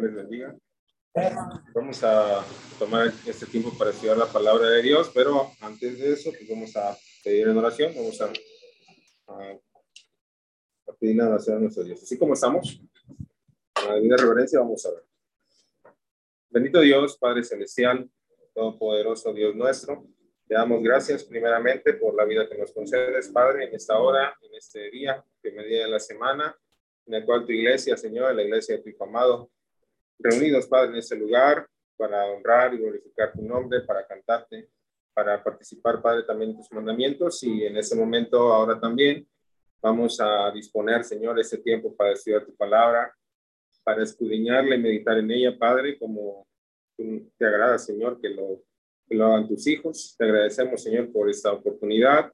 Dios les bendiga. Vamos a tomar este tiempo para estudiar la palabra de Dios, pero antes de eso, pues vamos a pedir en oración, vamos a, a, pedir la oración a nuestro Dios. Así como estamos, con la debida reverencia, vamos a ver. Bendito Dios, Padre Celestial, Todopoderoso Dios nuestro, te damos gracias primeramente por la vida que nos concedes, Padre, en esta hora, en este día, primer día de la semana, en el cual tu iglesia, Señor, la iglesia de tu amado, reunidos, Padre, en este lugar para honrar y glorificar tu nombre, para cantarte, para participar, Padre, también en tus mandamientos y en ese momento ahora también vamos a disponer, Señor, ese tiempo para estudiar tu palabra, para escudriñarla y meditar en ella, Padre, como te agrada, Señor, que lo, que lo hagan tus hijos. Te agradecemos, Señor, por esta oportunidad,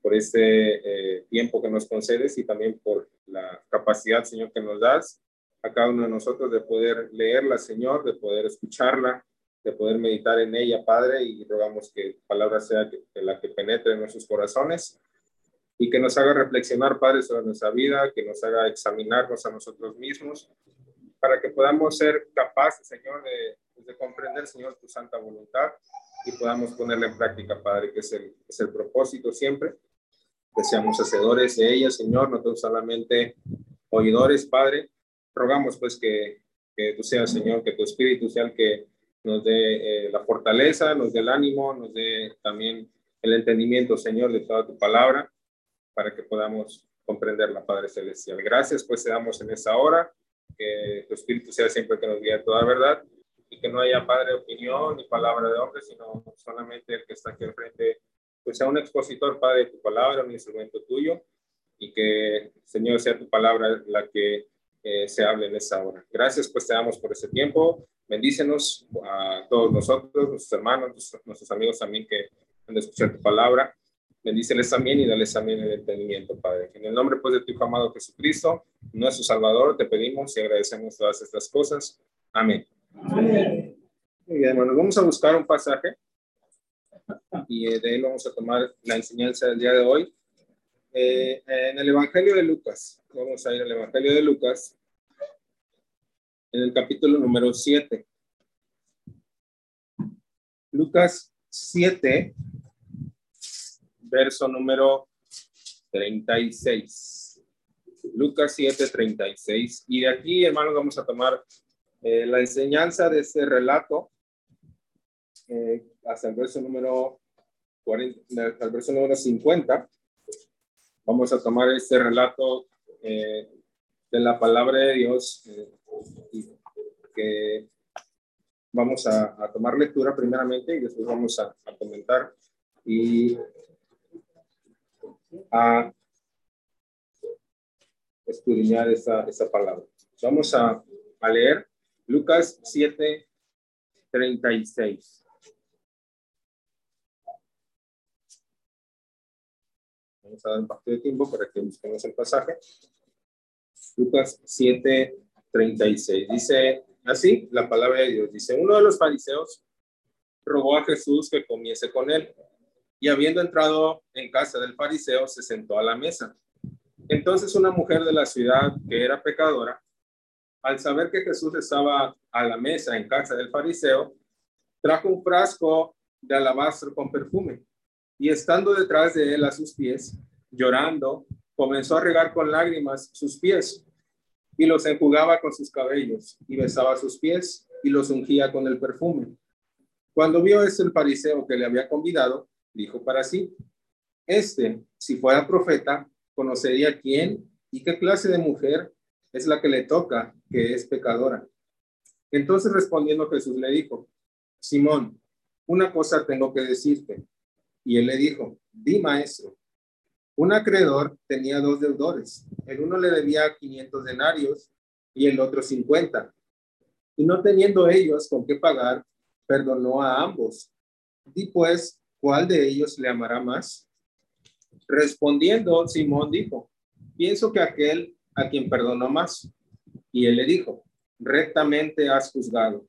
por este eh, tiempo que nos concedes y también por la capacidad, Señor, que nos das a cada uno de nosotros de poder leerla, Señor, de poder escucharla, de poder meditar en ella, Padre, y rogamos que tu palabra sea la que penetre en nuestros corazones y que nos haga reflexionar, Padre, sobre nuestra vida, que nos haga examinarnos a nosotros mismos, para que podamos ser capaces, Señor, de, de comprender, Señor, tu santa voluntad y podamos ponerla en práctica, Padre, que es el, es el propósito siempre, que seamos hacedores de ella, Señor, no solamente oidores, Padre, rogamos pues que, que tú seas, Señor, que tu Espíritu sea el que nos dé eh, la fortaleza, nos dé el ánimo, nos dé también el entendimiento, Señor, de toda tu palabra, para que podamos comprender la Padre Celestial. Gracias, pues te damos en esta hora, que tu Espíritu sea siempre que nos guíe toda verdad y que no haya, Padre, opinión ni palabra de hombre, sino solamente el que está aquí enfrente, pues sea un expositor, Padre, de tu palabra, un instrumento tuyo, y que, Señor, sea tu palabra la que se hable en esta hora. Gracias, pues te damos por ese tiempo. Bendícenos a todos nosotros, nuestros hermanos, nuestros, amigos también que han de escuchar tu palabra. Bendíceles también y dales también el entendimiento, Padre. En el nombre pues de tu amado Jesucristo, nuestro Salvador, te pedimos y agradecemos todas estas cosas. Amén. Amén. Muy bien, hermanos, vamos a buscar un pasaje y de él vamos a tomar la enseñanza del día de hoy. Eh, en el Evangelio de Lucas, vamos a ir al Evangelio de Lucas, en el capítulo número 7. Lucas 7, verso número 36. Lucas 7, 36. Y de aquí, hermanos, vamos a tomar eh, la enseñanza de este relato eh, hasta el verso número 40, el verso número 50 Vamos a tomar este relato eh, de la palabra de Dios eh, que vamos a, tomar lectura primeramente y después vamos a, comentar y a escudriñar esa, esa palabra. Vamos a, leer Lucas 7, 36. Vamos a dar un poquito de tiempo para que busquemos el pasaje. Lucas 7, 36. Dice así la palabra de Dios. Dice, uno de los fariseos rogó a Jesús que comiese con él. Y habiendo entrado en casa del fariseo, se sentó a la mesa. Entonces una mujer de la ciudad que era pecadora, al saber que Jesús estaba a la mesa en casa del fariseo, trajo un frasco de alabastro con perfume y estando detrás de él a sus pies, llorando, comenzó a regar con lágrimas sus pies y los enjugaba con sus cabellos y besaba sus pies y los ungía con el perfume. Cuando vio esto el fariseo que le había convidado, dijo para sí, este, si fuera profeta, conocería quién y qué clase de mujer es la que le toca, que es pecadora. Entonces respondiendo Jesús le dijo, Simón, una cosa tengo que decirte. Y él le dijo, di maestro. Un acreedor tenía dos deudores. El uno le debía 500 denarios y el otro 50. Y no teniendo ellos con qué pagar, perdonó a ambos. Di pues, ¿cuál de ellos le amará más? Respondiendo, Simón dijo, pienso que aquel a quien perdonó más. Y él le dijo, rectamente has juzgado.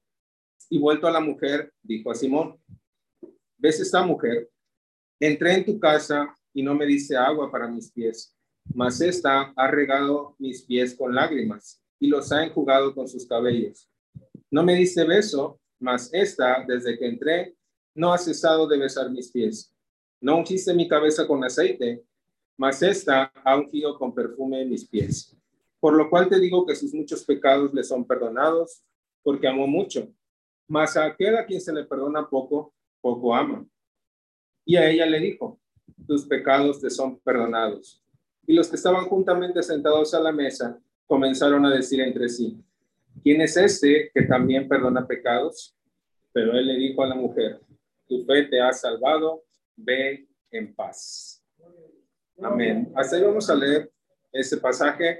Y vuelto a la mujer, dijo a Simón, ¿ves esta mujer? Entré en tu casa y no me dice agua para mis pies, mas esta ha regado mis pies con lágrimas y los ha enjugado con sus cabellos. no me diste beso, mas esta, desde que entré, no ha cesado de besar mis pies. No ungiste mi cabeza con aceite, mas esta ha ungido con perfume mis pies. Por lo cual te digo que sus muchos pecados le son perdonados, porque amó mucho. Mas a aquel a quien se le perdona poco, poco ama. Y a ella le dijo, tus pecados te son perdonados. Y los que estaban juntamente sentados a la mesa comenzaron a decir entre sí, ¿quién es este que también perdona pecados? Pero él le dijo a la mujer, tu fe te ha salvado, ve en paz. Amén. Hasta ahí vamos a leer este pasaje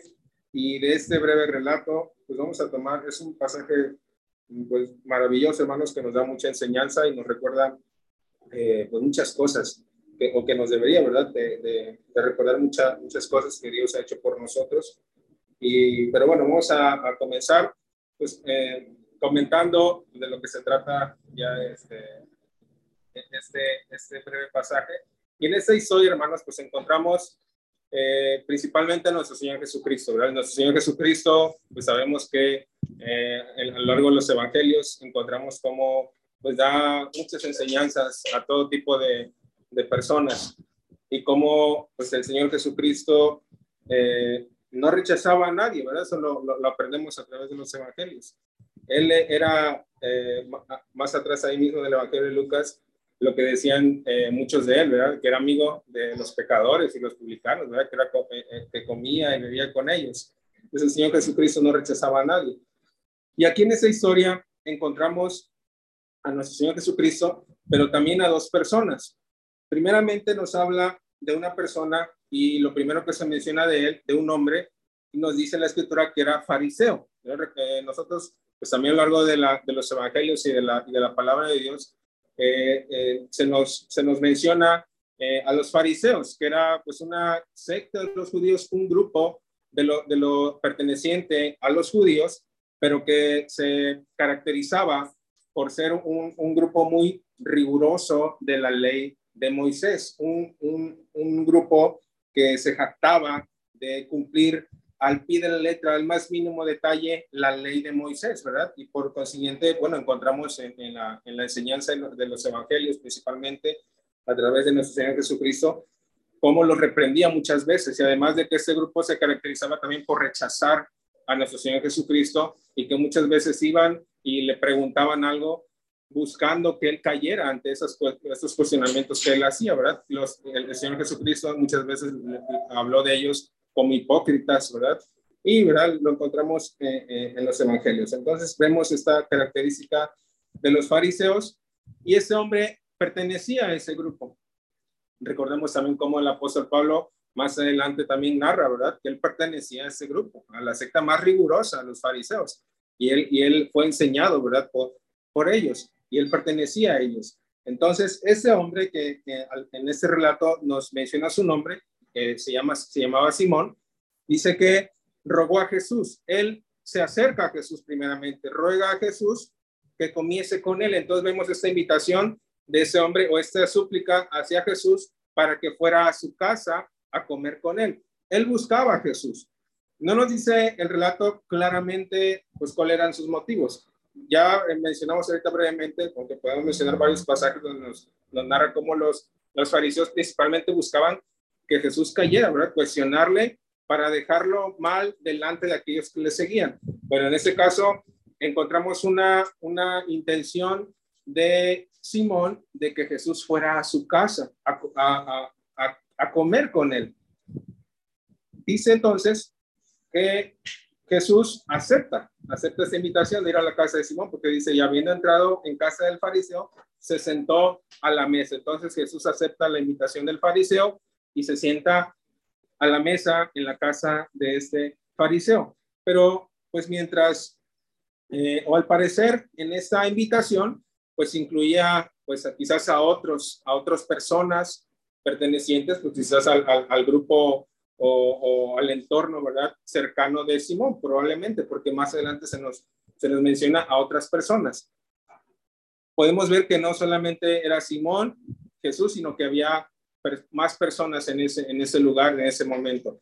y de este breve relato, pues vamos a tomar, es un pasaje pues maravilloso, hermanos, que nos da mucha enseñanza y nos recuerda eh, pues muchas cosas, que, o que nos debería, ¿verdad?, de, de, recordar muchas muchas cosas que Dios ha hecho por nosotros. Y, pero bueno, vamos a, a comenzar, pues, eh, comentando de lo que se trata ya este, este, este breve pasaje. Y en esta historia, hermanos, pues encontramos eh, principalmente a nuestro Señor Jesucristo, ¿verdad? Nuestro Señor Jesucristo, pues sabemos que eh, a lo largo de los evangelios encontramos cómo pues da muchas enseñanzas a todo tipo de, de personas y cómo pues el Señor Jesucristo eh, no rechazaba a nadie, ¿verdad? Eso lo, lo, aprendemos a través de los evangelios. Él era, más atrás ahí mismo del Evangelio de Lucas, lo que decían eh, muchos de él, ¿verdad? Que era amigo de los pecadores y los publicanos, ¿verdad? Que, era, eh, eh, que comía y bebía con ellos. Entonces el Señor Jesucristo no rechazaba a nadie. Y aquí en esa historia encontramos a nuestro Señor Jesucristo, pero también a dos personas. Primeramente nos habla de una persona y lo primero que se menciona de él, de un hombre, nos dice la escritura que era fariseo. Nosotros, pues también a lo largo de, los evangelios y de la, de la palabra de Dios, eh, eh, se, nos, se nos menciona eh, a los fariseos, que era pues una secta de los judíos, un grupo de lo, de lo perteneciente a los judíos, pero que se caracterizaba por ser un, un grupo muy riguroso de la ley de Moisés, un, un, grupo que se jactaba de cumplir al pie de la letra, al más mínimo detalle, la ley de Moisés, ¿verdad? Y por consiguiente, bueno, encontramos en, la, en la, enseñanza de los evangelios, principalmente a través de nuestro Señor Jesucristo, cómo lo reprendía muchas veces. Y además de que este grupo se caracterizaba también por rechazar a nuestro Señor Jesucristo y que muchas veces iban y le preguntaban algo buscando que él cayera ante esos, esos cuestionamientos que él hacía, ¿verdad? Los, el Señor Jesucristo muchas veces habló de ellos como hipócritas, ¿verdad? Y, ¿verdad? Lo encontramos eh, eh, en los evangelios. Entonces vemos esta característica de los fariseos y ese hombre pertenecía a ese grupo. Recordemos también cómo el apóstol Pablo más adelante también narra, ¿verdad? Que él pertenecía a ese grupo, a la secta más rigurosa, a los fariseos. Y él, y él fue enseñado, ¿verdad? Por, por ellos. Y él pertenecía a ellos. Entonces, ese hombre que, que en este relato nos menciona su nombre, se, llama, se llamaba Simón, dice que rogó a Jesús. Él se acerca a Jesús primeramente, ruega a Jesús que comiese con él. Entonces vemos esta invitación de ese hombre o esta súplica hacia Jesús para que fuera a su casa a comer con él. Él buscaba a Jesús. No nos dice el relato claramente pues cuáles eran sus motivos. Ya mencionamos ahorita brevemente, porque podemos mencionar varios pasajes donde nos, nos narra cómo los, los fariseos principalmente buscaban que Jesús cayera, ¿verdad? Cuestionarle para dejarlo mal delante de aquellos que le seguían. Bueno, en este caso encontramos una, una intención de Simón de que Jesús fuera a su casa a, a, a comer con él. Dice entonces que Jesús acepta, acepta esta invitación de ir a la casa de Simón, porque dice, ya habiendo entrado en casa del fariseo, se sentó a la mesa. Entonces Jesús acepta la invitación del fariseo y se sienta a la mesa en la casa de este fariseo. Pero pues mientras, eh, o al parecer en esta invitación, pues incluía pues quizás a otros, a otras personas pertenecientes, pues quizás al, grupo o, al entorno, ¿verdad? Cercano de Simón, probablemente, porque más adelante se nos, se nos menciona a otras personas. Podemos ver que no solamente era Simón, Jesús, sino que había más personas en ese, en ese lugar, en ese momento.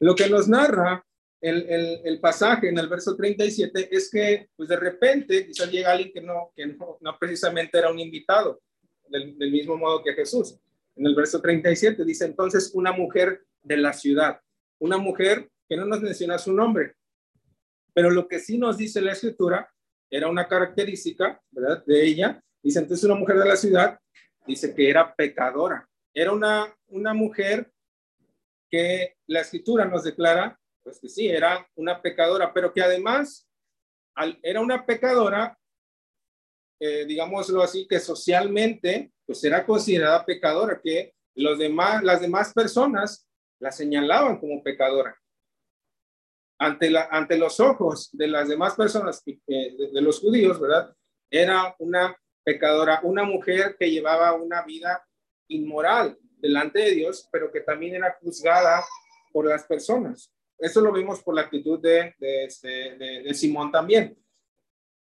Lo que nos narra el, el, pasaje en el verso 37 es que, pues de repente, quizás llega alguien que no, que no, no precisamente era un invitado, del, mismo modo que Jesús. En el verso 37 dice entonces una mujer de la ciudad, una mujer que no nos menciona su nombre, pero lo que sí nos dice la escritura era una característica, ¿verdad? De ella. Dice entonces una mujer de la ciudad, dice que era pecadora. Era una, una mujer que la escritura nos declara pues que sí, era una pecadora, pero que además era una pecadora, eh, digámoslo así, que socialmente pues era considerada pecadora, que los demás, las demás personas la señalaban como pecadora. Ante, la, ante los ojos de las demás personas, de, los judíos, ¿verdad? Era una pecadora, una mujer que llevaba una vida inmoral delante de Dios, pero que también era juzgada por las personas. Eso lo vimos por la actitud de, este, de, de, Simón también.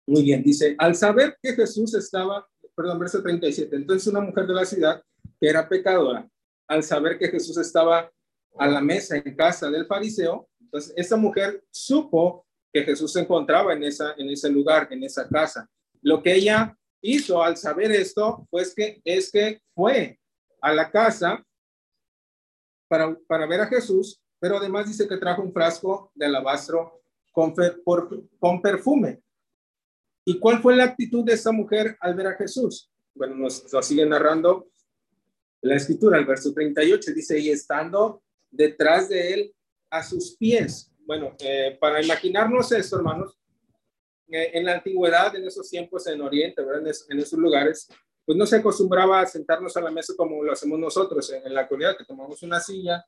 Muy bien, dice, al saber que Jesús estaba, perdón, verso 37, entonces una mujer de la ciudad que era pecadora, al saber que Jesús estaba a la mesa en casa del fariseo, entonces esa mujer supo que Jesús se encontraba en, esa, en ese lugar, en esa casa. Lo que ella hizo al saber esto, pues que es que fue a la casa para, para ver a Jesús pero además dice que trajo un frasco de alabastro con, con perfume. ¿Y cuál fue la actitud de esa mujer al ver a Jesús? Bueno, nos lo sigue narrando la escritura, el verso 38, dice, y estando detrás de él a sus pies. Bueno, eh, para imaginarnos esto, hermanos, eh, en la antigüedad, en esos tiempos en Oriente, ¿verdad? En, en, esos lugares, pues no se acostumbraba a sentarnos a la mesa como lo hacemos nosotros en, en la actualidad, que tomamos una silla,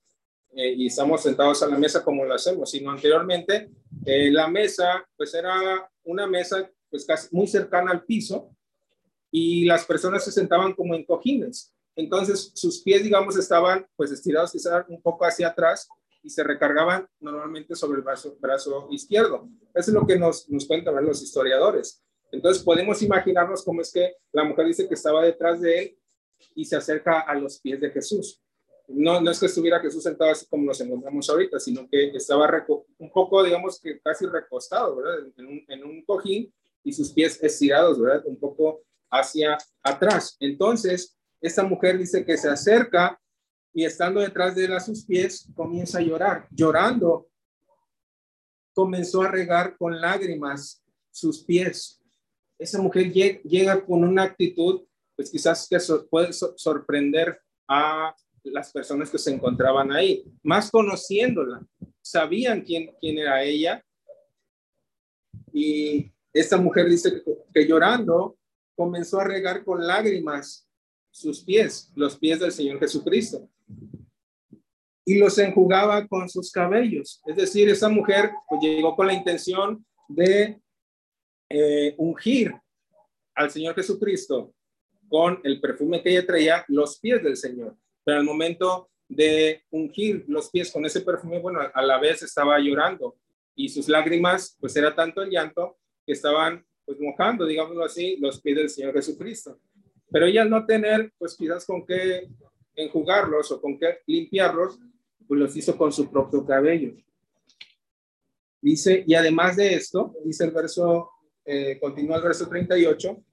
eh, y estamos sentados a la mesa como lo hacemos, sino anteriormente eh, la mesa pues era una mesa pues casi muy cercana al piso y las personas se sentaban como en cojines. Entonces sus pies, digamos, estaban pues estirados un poco hacia atrás y se recargaban normalmente sobre el brazo, izquierdo. Eso es lo que nos, nos cuentan los historiadores. Entonces podemos imaginarnos cómo es que la mujer dice que estaba detrás de él y se acerca a los pies de Jesús no, no es que estuviera Jesús sentado así como nos encontramos ahorita, sino que estaba un poco, digamos que casi recostado. En un, en un cojín y sus pies estirados. Un poco hacia atrás. Entonces, esta mujer dice que se acerca y estando detrás de él a sus pies, comienza a llorar. Llorando, comenzó a regar con lágrimas sus pies. Esa mujer llega con una actitud, pues quizás que puede sorprender a las personas que se encontraban ahí, más conociéndola, sabían quién, quién era ella. Y esta mujer dice que, llorando comenzó a regar con lágrimas sus pies, los pies del Señor Jesucristo. Y los enjugaba con sus cabellos. Es decir, esa mujer pues, llegó con la intención de eh, ungir al Señor Jesucristo con el perfume que ella traía, los pies del Señor pero al momento de ungir los pies con ese perfume, bueno, a la vez estaba llorando y sus lágrimas, pues era tanto el llanto que estaban pues mojando, digámoslo así, los pies del Señor Jesucristo. Pero ella al no tener, pues quizás con qué enjugarlos o con qué limpiarlos, pues los hizo con su propio cabello. Dice, y además de esto, dice el verso, eh, continúa el verso 38,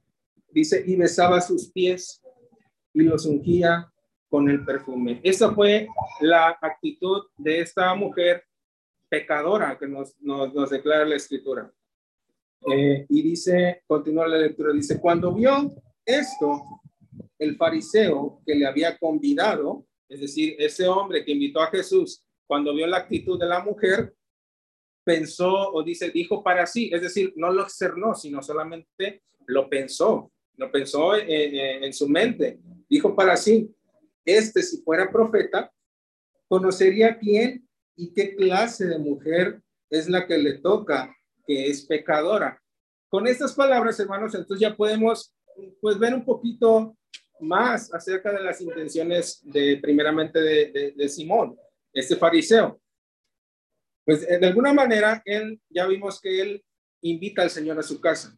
dice, y besaba sus pies y los ungía con el perfume. Esa fue la actitud de esta mujer pecadora que nos, nos, declara la escritura. Eh, y dice, continúa la lectura, dice, cuando vio esto, el fariseo que le había convidado, es decir, ese hombre que invitó a Jesús, cuando vio la actitud de la mujer, pensó o dice, dijo para sí, es decir, no lo externó, sino solamente lo pensó, lo pensó en, en su mente, dijo para sí, este, si fuera profeta, conocería quién y qué clase de mujer es la que le toca, que es pecadora. Con estas palabras, hermanos, entonces ya podemos pues ver un poquito más acerca de las intenciones de primeramente de, de Simón, este fariseo. Pues de alguna manera, él, ya vimos que él invita al Señor a su casa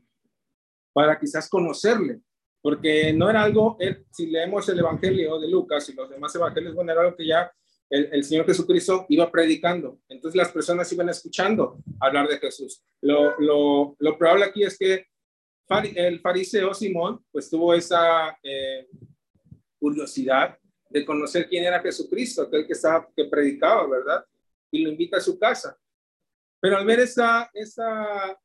para quizás conocerle, porque no era algo, si leemos el Evangelio de Lucas y los demás evangelios, bueno, era algo que ya el, Señor Jesucristo iba predicando. Entonces las personas iban escuchando hablar de Jesús. Lo, lo, lo probable aquí es que el fariseo Simón pues tuvo esa eh, curiosidad de conocer quién era Jesucristo, aquel que, estaba, que predicaba, ¿verdad? Y lo invita a su casa. Pero al ver esa, esa,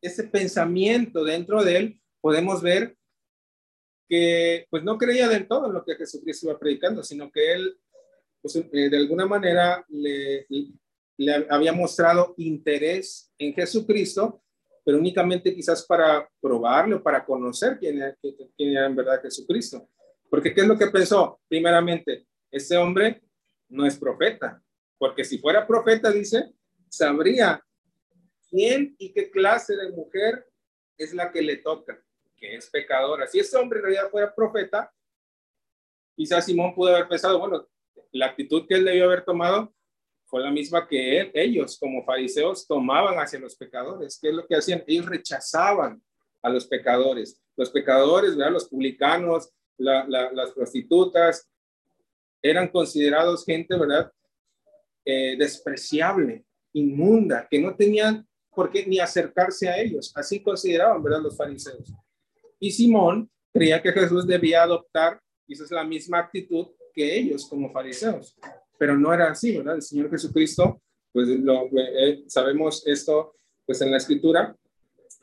ese pensamiento dentro de él, podemos ver que pues no creía del todo en lo que Jesucristo iba predicando, sino que él pues, eh, de alguna manera le, le había mostrado interés en Jesucristo, pero únicamente quizás para probarlo, para conocer quién era, quién era en verdad Jesucristo. Porque ¿qué es lo que pensó? Primeramente, ese hombre no es profeta, porque si fuera profeta, dice, sabría quién y qué clase de mujer es la que le toca, que es pecadora. Si ese hombre en realidad fuera profeta, quizás Simón pudo haber pensado, bueno, la actitud que él debió haber tomado fue la misma que ellos como fariseos tomaban hacia los pecadores. ¿Qué es lo que hacían? Ellos rechazaban a los pecadores. Los pecadores, ¿verdad? los publicanos, las prostitutas, eran considerados gente, ¿verdad? Eh, despreciable, inmunda, que no tenían por qué ni acercarse a ellos. Así consideraban, ¿verdad? Los fariseos. Y Simón creía que Jesús debía adoptar, quizás la misma actitud que ellos como fariseos pero no era así, ¿verdad? El Señor Jesucristo, pues lo, eh, sabemos esto, pues en la escritura,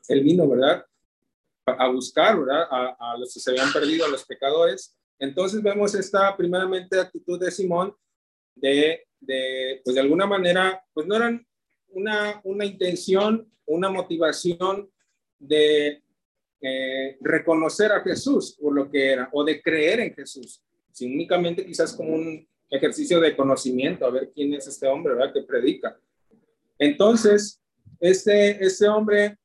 Él vino, ¿verdad? A, buscar, ¿verdad? A, los que se habían perdido, a los pecadores. Entonces vemos esta primeramente actitud de Simón de, pues de alguna manera, pues no eran una, una intención, una motivación de eh, reconocer a Jesús por lo que era o de creer en Jesús, sino únicamente quizás como un, ejercicio de conocimiento, a ver quién es este hombre, ¿verdad? Que predica. Entonces, este, este hombre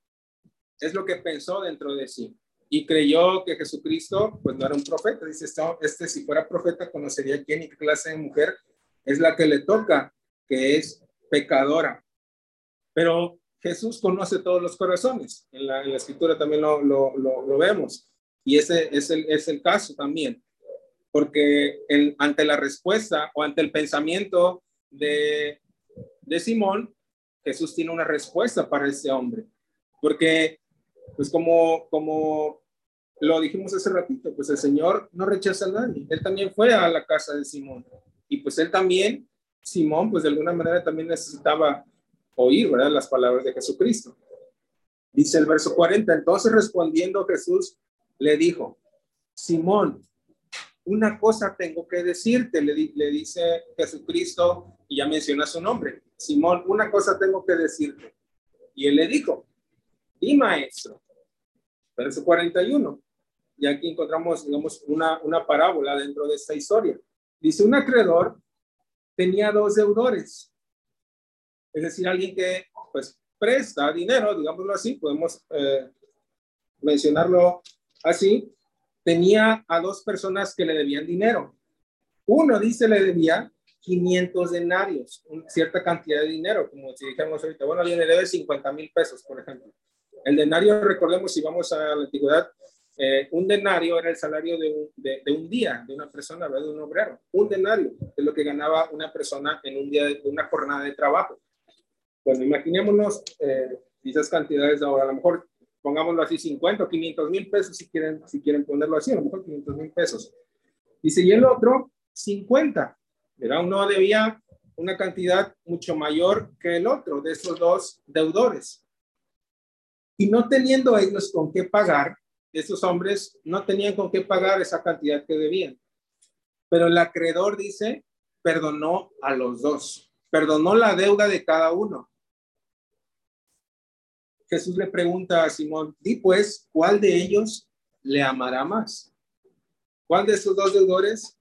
es lo que pensó dentro de sí y creyó que Jesucristo, pues no era un profeta. Dice, este, este si fuera profeta, conocería quién y qué clase de mujer es la que le toca, que es pecadora. Pero Jesús conoce todos los corazones. En la, escritura también lo, lo, lo, vemos. Y ese es el, es el caso también porque ante la respuesta o ante el pensamiento de, de Simón, Jesús tiene una respuesta para ese hombre. Porque, pues como, como lo dijimos hace ratito, pues el Señor no rechaza a nadie. Él también fue a la casa de Simón. Y pues él también, Simón, pues de alguna manera también necesitaba oír, ¿verdad? Las palabras de Jesucristo. Dice el verso 40, entonces respondiendo Jesús le dijo, Simón, una cosa tengo que decirte, le, dice Jesucristo, y ya menciona su nombre, Simón, una cosa tengo que decirte. Y él le dijo, di maestro, verso 41. Y aquí encontramos, digamos, una, una parábola dentro de esta historia. Dice, un acreedor tenía dos deudores. Es decir, alguien que, pues, presta dinero, digámoslo así, podemos eh, mencionarlo así, tenía a dos personas que le debían dinero. Uno dice le debía 500 denarios, una cierta cantidad de dinero, como si dijéramos ahorita, bueno, alguien le debe 50 mil pesos, por ejemplo. El denario, recordemos, si vamos a la antigüedad, eh, un denario era el salario de un, día, de una persona, de un obrero. Un denario es lo que ganaba una persona en un día de, una jornada de trabajo. Bueno, imaginémonos eh, esas cantidades ahora. A lo mejor pongámoslo así, 50 o 500 mil pesos si quieren, si quieren ponerlo así, a lo mejor 500 mil pesos. Dice, y el otro, 50. ¿verdad? Uno debía una cantidad mucho mayor que el otro de esos dos deudores. Y no teniendo ellos con qué pagar, esos hombres no tenían con qué pagar esa cantidad que debían. Pero el acreedor dice, perdonó a los dos, perdonó la deuda de cada uno. Jesús le pregunta a Simón, di pues, ¿cuál de ellos le amará más? ¿Cuál de esos dos deudores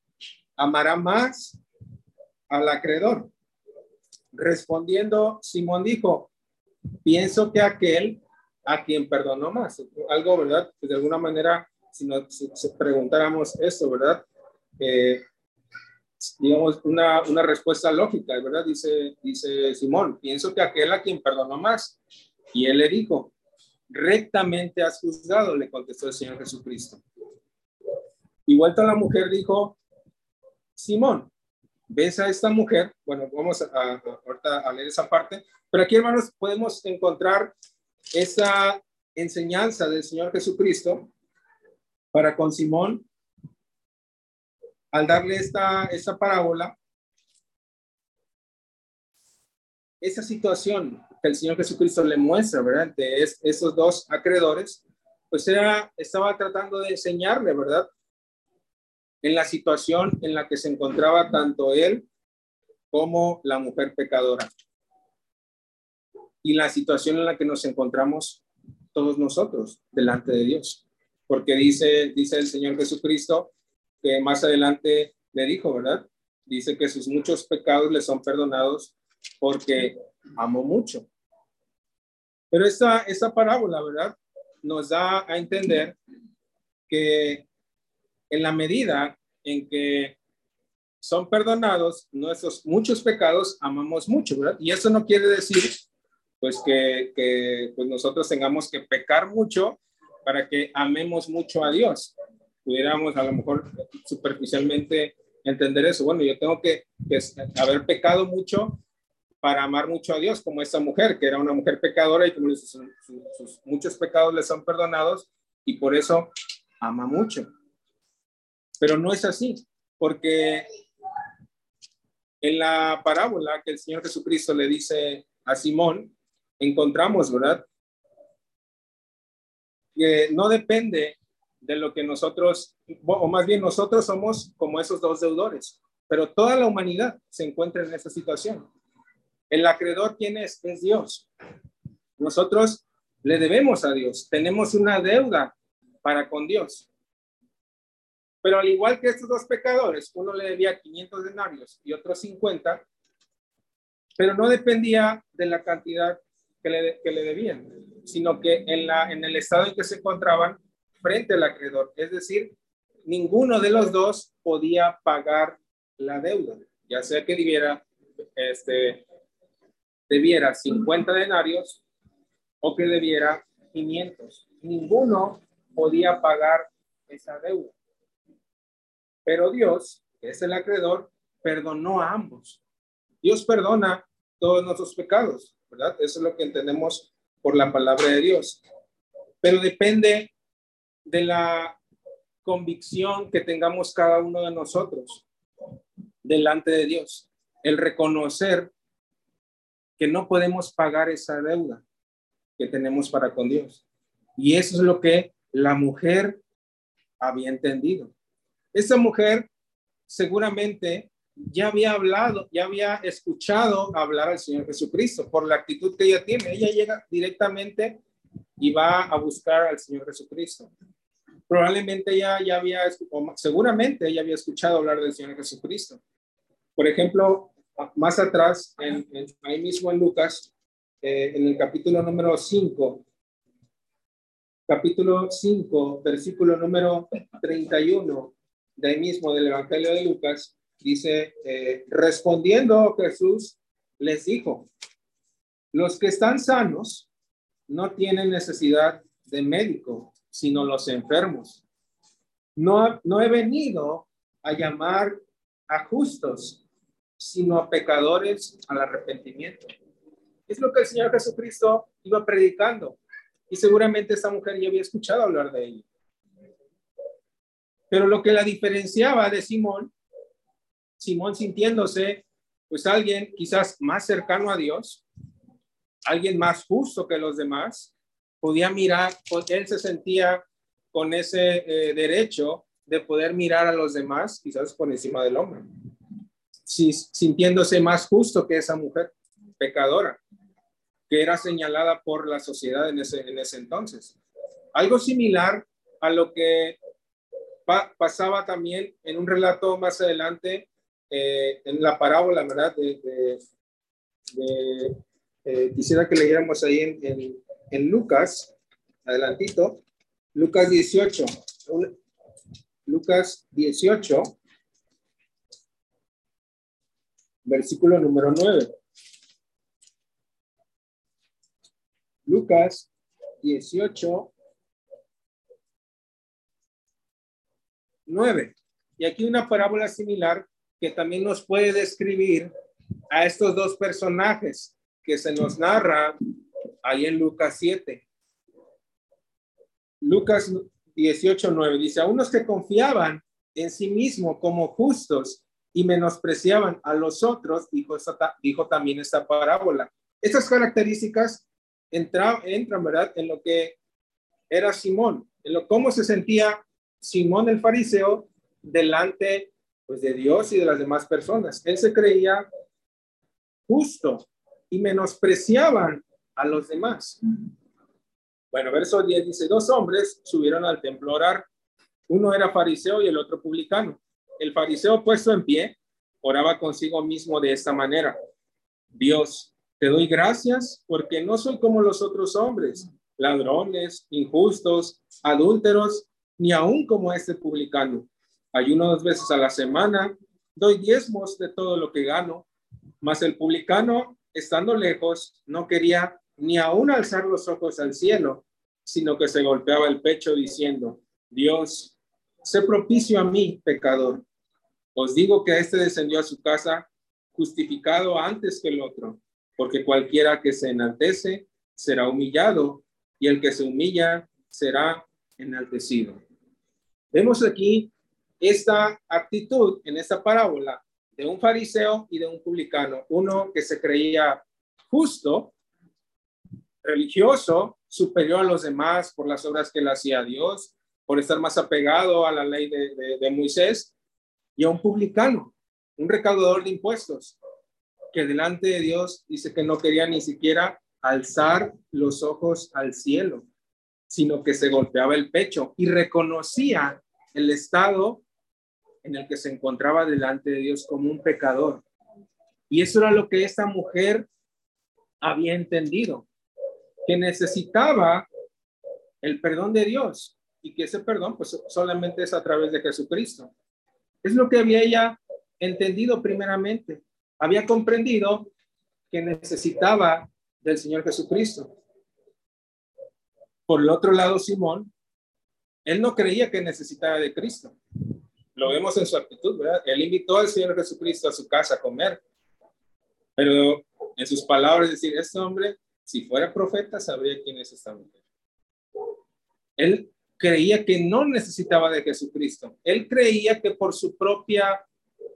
amará más al acreedor? Respondiendo, Simón dijo, pienso que aquel a quien perdonó más. Algo, ¿verdad? de alguna manera, si nos preguntáramos esto, ¿verdad? Eh, digamos, una, una respuesta lógica, ¿verdad? Dice, dice Simón, pienso que aquel a quien perdonó más. Y él le dijo, rectamente has juzgado, le contestó el Señor Jesucristo. Y vuelta a la mujer dijo, Simón, ves a esta mujer, bueno, vamos a, ahorita a leer esa parte, pero aquí, hermanos, podemos encontrar esa enseñanza del Señor Jesucristo para con Simón al darle esta, esta parábola, esa situación que el Señor Jesucristo le muestra, ¿verdad? De esos dos acreedores, pues era, estaba tratando de enseñarle, ¿verdad? En la situación en la que se encontraba tanto él como la mujer pecadora. Y la situación en la que nos encontramos todos nosotros delante de Dios. Porque dice, dice el Señor Jesucristo que más adelante le dijo, ¿verdad? Dice que sus muchos pecados le son perdonados porque amó mucho. Pero esta, esta parábola, ¿verdad? Nos da a entender que en la medida en que son perdonados nuestros muchos pecados, amamos mucho, ¿verdad? Y eso no quiere decir, pues, que, que pues nosotros tengamos que pecar mucho para que amemos mucho a Dios. Pudiéramos a lo mejor superficialmente entender eso. Bueno, yo tengo que, que haber pecado mucho para amar mucho a Dios, como esta mujer, que era una mujer pecadora y como sus, muchos pecados le son perdonados y por eso ama mucho. Pero no es así, porque en la parábola que el Señor Jesucristo le dice a Simón, encontramos, ¿verdad? Que no depende de lo que nosotros, o más bien nosotros somos como esos dos deudores, pero toda la humanidad se encuentra en esa situación. El acreedor, ¿quién es? Es Dios. Nosotros le debemos a Dios. Tenemos una deuda para con Dios. Pero al igual que estos dos pecadores, uno le debía 500 denarios y otro 50, pero no dependía de la cantidad que le, que le debían, sino que en, la, en el estado en que se encontraban frente al acreedor. Es decir, ninguno de los dos podía pagar la deuda, ya sea que debiera este, debiera 50 denarios o que debiera 500. Ninguno podía pagar esa deuda. Pero Dios, que es el acreedor, perdonó a ambos. Dios perdona todos nuestros pecados, ¿verdad? Eso es lo que entendemos por la palabra de Dios. Pero depende de la convicción que tengamos cada uno de nosotros delante de Dios. El reconocer que no podemos pagar esa deuda que tenemos para con Dios. Y eso es lo que la mujer había entendido. Esa mujer seguramente ya había hablado, ya había escuchado hablar al Señor Jesucristo por la actitud que ella tiene. Ella llega directamente y va a buscar al Señor Jesucristo. Probablemente ella ya había, seguramente ella había escuchado hablar del Señor Jesucristo. Por ejemplo, más atrás, en, ahí mismo en Lucas, eh, en el capítulo número 5, capítulo 5, versículo número 31, de ahí mismo del Evangelio de Lucas, dice, eh, respondiendo Jesús, les dijo, los que están sanos no tienen necesidad de médico, sino los enfermos. No, no he venido a llamar a justos, sino a pecadores al arrepentimiento. Es lo que el Señor Jesucristo iba predicando. Y seguramente esta mujer ya había escuchado hablar de ella. Pero lo que la diferenciaba de Simón, Simón sintiéndose pues alguien quizás más cercano a Dios, alguien más justo que los demás, podía mirar, él se sentía con ese eh, derecho de poder mirar a los demás quizás por encima del hombre sintiéndose más justo que esa mujer pecadora, que era señalada por la sociedad en ese, en ese entonces. Algo similar a lo que pasaba también en un relato más adelante, eh, en la parábola, ¿verdad? De, eh, quisiera que leyéramos ahí en, en, en Lucas, adelantito, Lucas 18. Lucas 18 versículo número 9. Lucas 18, 9. Y aquí una parábola similar que también nos puede describir a estos dos personajes que se nos narra ahí en Lucas 7. Lucas 18, 9 dice, a unos que confiaban en sí mismo como justos y menospreciaban a los otros, dijo, también esta parábola. Estas características entran, entran, ¿verdad?, en lo que era Simón, en lo cómo se sentía Simón el fariseo delante pues, de Dios y de las demás personas. Él se creía justo y menospreciaban a los demás. Bueno, verso 10 dice, dos hombres subieron al templo orar. Uno era fariseo y el otro publicano. El fariseo puesto en pie oraba consigo mismo de esta manera. Dios, te doy gracias porque no soy como los otros hombres, ladrones, injustos, adúlteros, ni aún como este publicano. Ayuno dos veces a la semana, doy diezmos de todo lo que gano, mas el publicano, estando lejos, no quería ni aún alzar los ojos al cielo, sino que se golpeaba el pecho diciendo, Dios, sé propicio a mí, pecador. Os digo que este descendió a su casa justificado antes que el otro, porque cualquiera que se enaltece será humillado y el que se humilla será enaltecido. Vemos aquí esta actitud en esta parábola de un fariseo y de un publicano, uno que se creía justo, religioso, superior a los demás por las obras que le hacía Dios, por estar más apegado a la ley de, de Moisés, y a un publicano, un recaudador de impuestos, que delante de Dios dice que no quería ni siquiera alzar los ojos al cielo, sino que se golpeaba el pecho y reconocía el estado en el que se encontraba delante de Dios como un pecador. Y eso era lo que esta mujer había entendido, que necesitaba el perdón de Dios y que ese perdón pues solamente es a través de Jesucristo. Es lo que había ella entendido primeramente. Había comprendido que necesitaba del Señor Jesucristo. Por el otro lado, Simón, él no creía que necesitaba de Cristo. Lo vemos en su actitud, ¿verdad? Él invitó al Señor Jesucristo a su casa a comer. Pero en sus palabras decir, este hombre, si fuera profeta, sabría quién es esta mujer. Él creía que no necesitaba de Jesucristo. Él creía que por su propia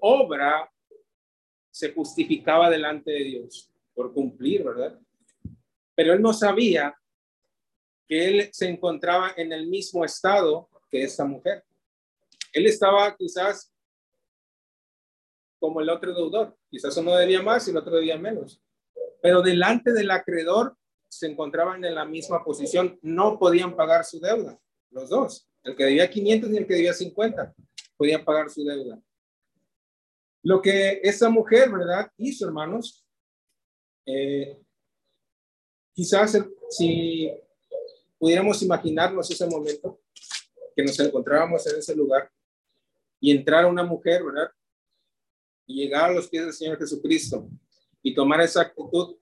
obra se justificaba delante de Dios, por cumplir, ¿verdad? Pero él no sabía que él se encontraba en el mismo estado que esta mujer. Él estaba quizás como el otro deudor, quizás uno debía más y el otro debía menos, pero delante del acreedor se encontraban en la misma posición, no podían pagar su deuda, los dos, el que debía 500 y el que debía 50, podían pagar su deuda. Lo que esa mujer, ¿verdad? Hizo, hermanos, eh, quizás si pudiéramos imaginarnos ese momento que nos encontrábamos en ese lugar y entrar una mujer, ¿verdad? Y llegar a los pies del Señor Jesucristo y tomar esa actitud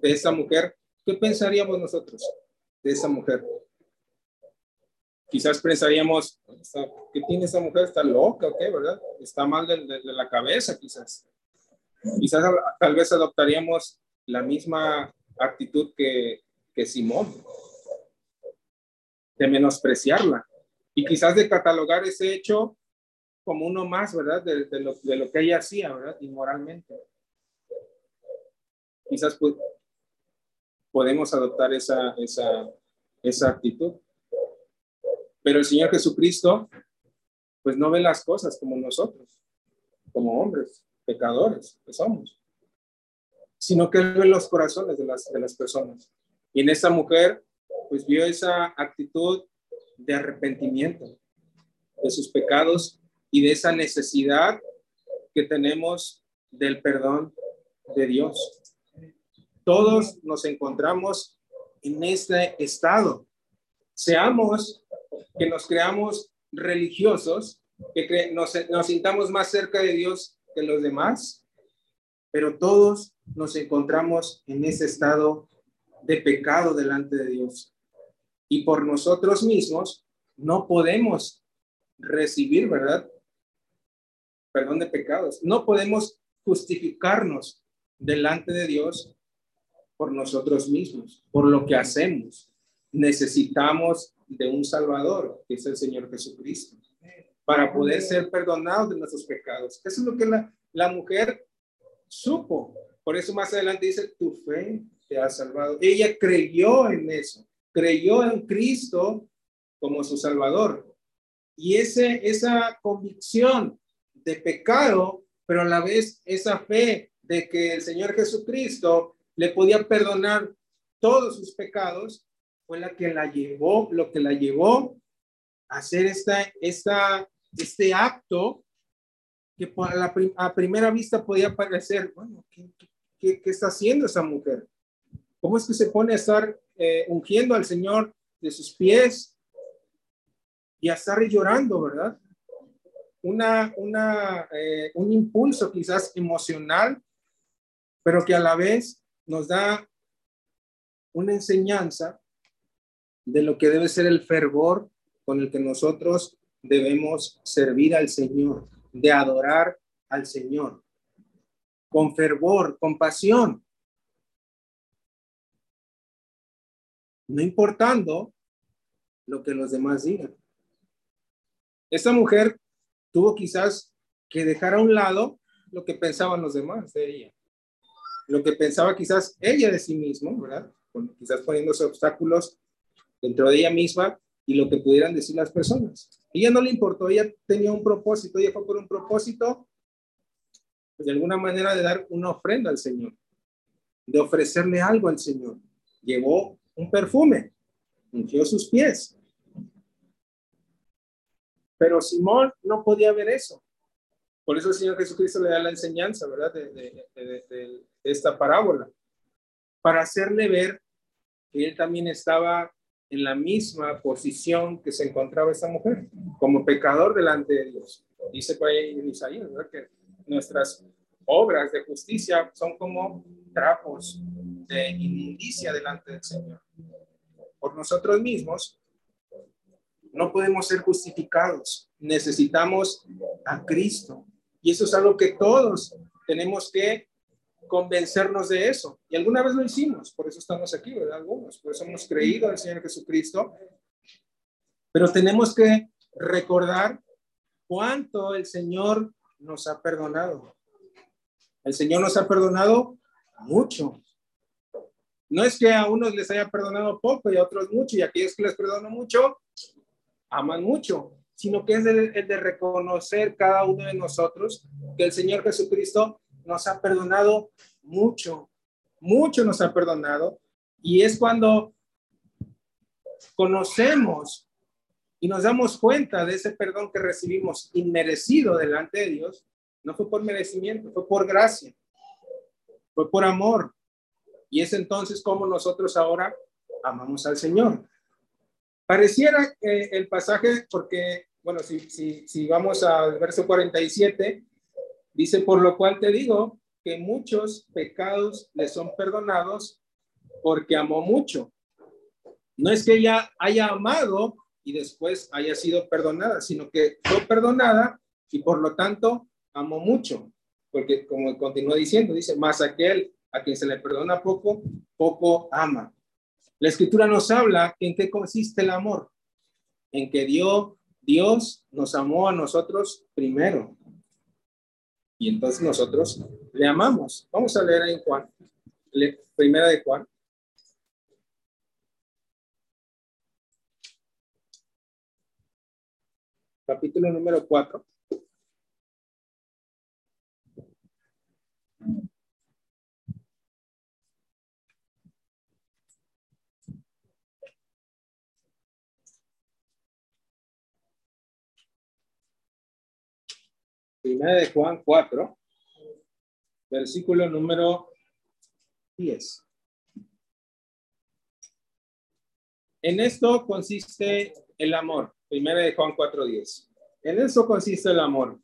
de esa mujer, ¿qué pensaríamos nosotros de esa mujer? Quizás pensaríamos, ¿qué tiene esa mujer? ¿Está loca o qué, verdad? Está mal de, de la cabeza, quizás. Quizás tal vez adoptaríamos la misma actitud que, que Simón, de menospreciarla y quizás de catalogar ese hecho como uno más, ¿verdad? De, lo, de lo, que ella hacía, ¿verdad? Inmoralmente. Quizás podemos adoptar esa, esa, esa actitud. Pero el Señor Jesucristo, pues no ve las cosas como nosotros, como hombres, pecadores que somos, sino que ve los corazones de las, de las personas. Y en esa mujer, pues vio esa actitud de arrepentimiento de sus pecados y de esa necesidad que tenemos del perdón de Dios. Todos nos encontramos en este estado. Seamos que nos creamos religiosos, que nos, nos sintamos más cerca de Dios que los demás, pero todos nos encontramos en ese estado de pecado delante de Dios. Y por nosotros mismos no podemos recibir, ¿verdad? perdón de pecados. No podemos justificarnos delante de Dios por nosotros mismos, por lo que hacemos. Necesitamos de un Salvador, que es el Señor Jesucristo, para poder ser perdonados de nuestros pecados. Eso es lo que la, la mujer supo. Por eso más adelante dice, tu fe te ha salvado. Ella creyó en eso, creyó en Cristo como su Salvador. Y ese, esa convicción de pecado, pero a la vez esa fe de que el Señor Jesucristo le podía perdonar todos sus pecados, fue la que la llevó, lo que la llevó a hacer esta, esta, este acto que a, primera vista podía parecer, bueno, ¿qué, qué, está haciendo esa mujer? ¿Cómo es que se pone a estar eh, ungiendo al Señor de sus pies y a estar llorando, verdad? Una, una, eh, un impulso quizás emocional, pero que a la vez nos da una enseñanza de lo que debe ser el fervor con el que nosotros debemos servir al Señor de adorar al Señor con fervor, con pasión. No importando lo que los demás digan. Esta mujer tuvo quizás que dejar a un lado lo que pensaban los demás de ella. Lo que pensaba quizás ella de sí misma, ¿verdad? Quizás poniéndose obstáculos dentro de ella misma y lo que pudieran decir las personas. Ella no le importó, ella tenía un propósito, ella fue por un propósito, pues de alguna manera de dar una ofrenda al Señor, de ofrecerle algo al Señor. Llevó un perfume, ungió sus pies. Pero Simón no podía ver eso. Por eso el Señor Jesucristo le da la enseñanza, ¿verdad? De, de esta parábola, para hacerle ver que él también estaba en la misma posición que se encontraba esta mujer, como pecador delante de Dios. Dice por ahí en Isaías, que nuestras obras de justicia son como trapos de inmundicia delante del Señor. Por nosotros mismos no podemos ser justificados. Necesitamos a Cristo. Y eso es algo que todos tenemos que convencernos de eso. Y alguna vez lo hicimos, por eso estamos aquí, ¿verdad? Algunos, por eso hemos creído el Señor Jesucristo. Pero tenemos que recordar cuánto el Señor nos ha perdonado. El Señor nos ha perdonado mucho. No es que a unos les haya perdonado poco y a otros mucho, y aquellos que les perdono mucho, aman mucho, sino que es el de reconocer cada uno de nosotros que el Señor Jesucristo nos ha perdonado mucho, mucho nos ha perdonado. Y es cuando conocemos y nos damos cuenta de ese perdón que recibimos inmerecido delante de Dios, no fue por merecimiento, fue por gracia, fue por amor. Y es entonces como nosotros ahora amamos al Señor. Pareciera que el pasaje, porque, bueno, si, si, si vamos al verso 47, Dice, por lo cual te digo que muchos pecados le son perdonados porque amó mucho. No es que ella haya amado y después haya sido perdonada, sino que fue perdonada y por lo tanto amó mucho. Porque como continúa diciendo, dice, más aquel a quien se le perdona poco, poco ama. La escritura nos habla en qué consiste el amor, en que Dios, Dios nos amó a nosotros primero y entonces nosotros le amamos. Vamos a leer en Juan, primera de Juan. Capítulo número 4. Primera de Juan 4, versículo número 10. En esto consiste el amor. Primera de Juan 4:10. En eso consiste el amor.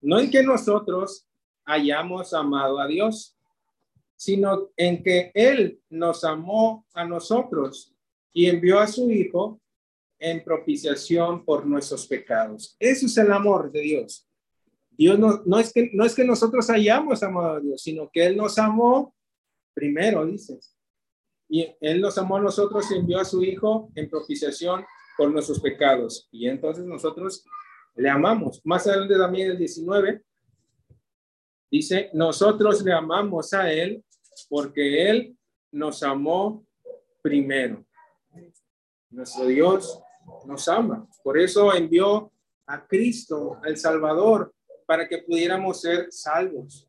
No en que nosotros hayamos amado a Dios, sino en que Él nos amó a nosotros y envió a su Hijo en propiciación por nuestros pecados. Eso es el amor de Dios Dios no, no, es que, no es que nosotros hayamos amado a Dios, sino que Él nos amó primero, dice. Y Él nos amó a nosotros y envió a su Hijo en propiciación por nuestros pecados. Y entonces nosotros le amamos. Más adelante también el 19 dice, nosotros le amamos a Él porque Él nos amó primero. Nuestro Dios nos ama. Por eso envió a Cristo, al Salvador, para que pudiéramos ser salvos,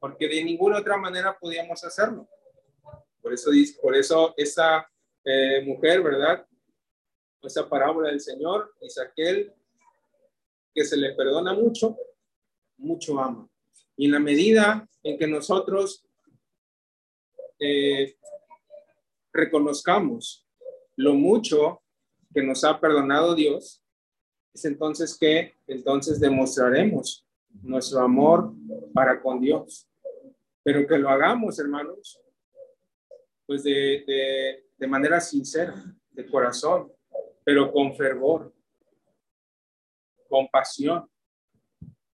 porque de ninguna otra manera podíamos hacerlo. Por eso, por eso esa eh, mujer, ¿verdad? Esa parábola del Señor es aquel que se le perdona mucho, mucho ama. Y en la medida en que nosotros eh, reconozcamos lo mucho que nos ha perdonado Dios, es entonces que entonces demostraremos nuestro amor para con Dios. Pero que lo hagamos, hermanos, pues de, de, manera sincera, de corazón, pero con fervor, con pasión,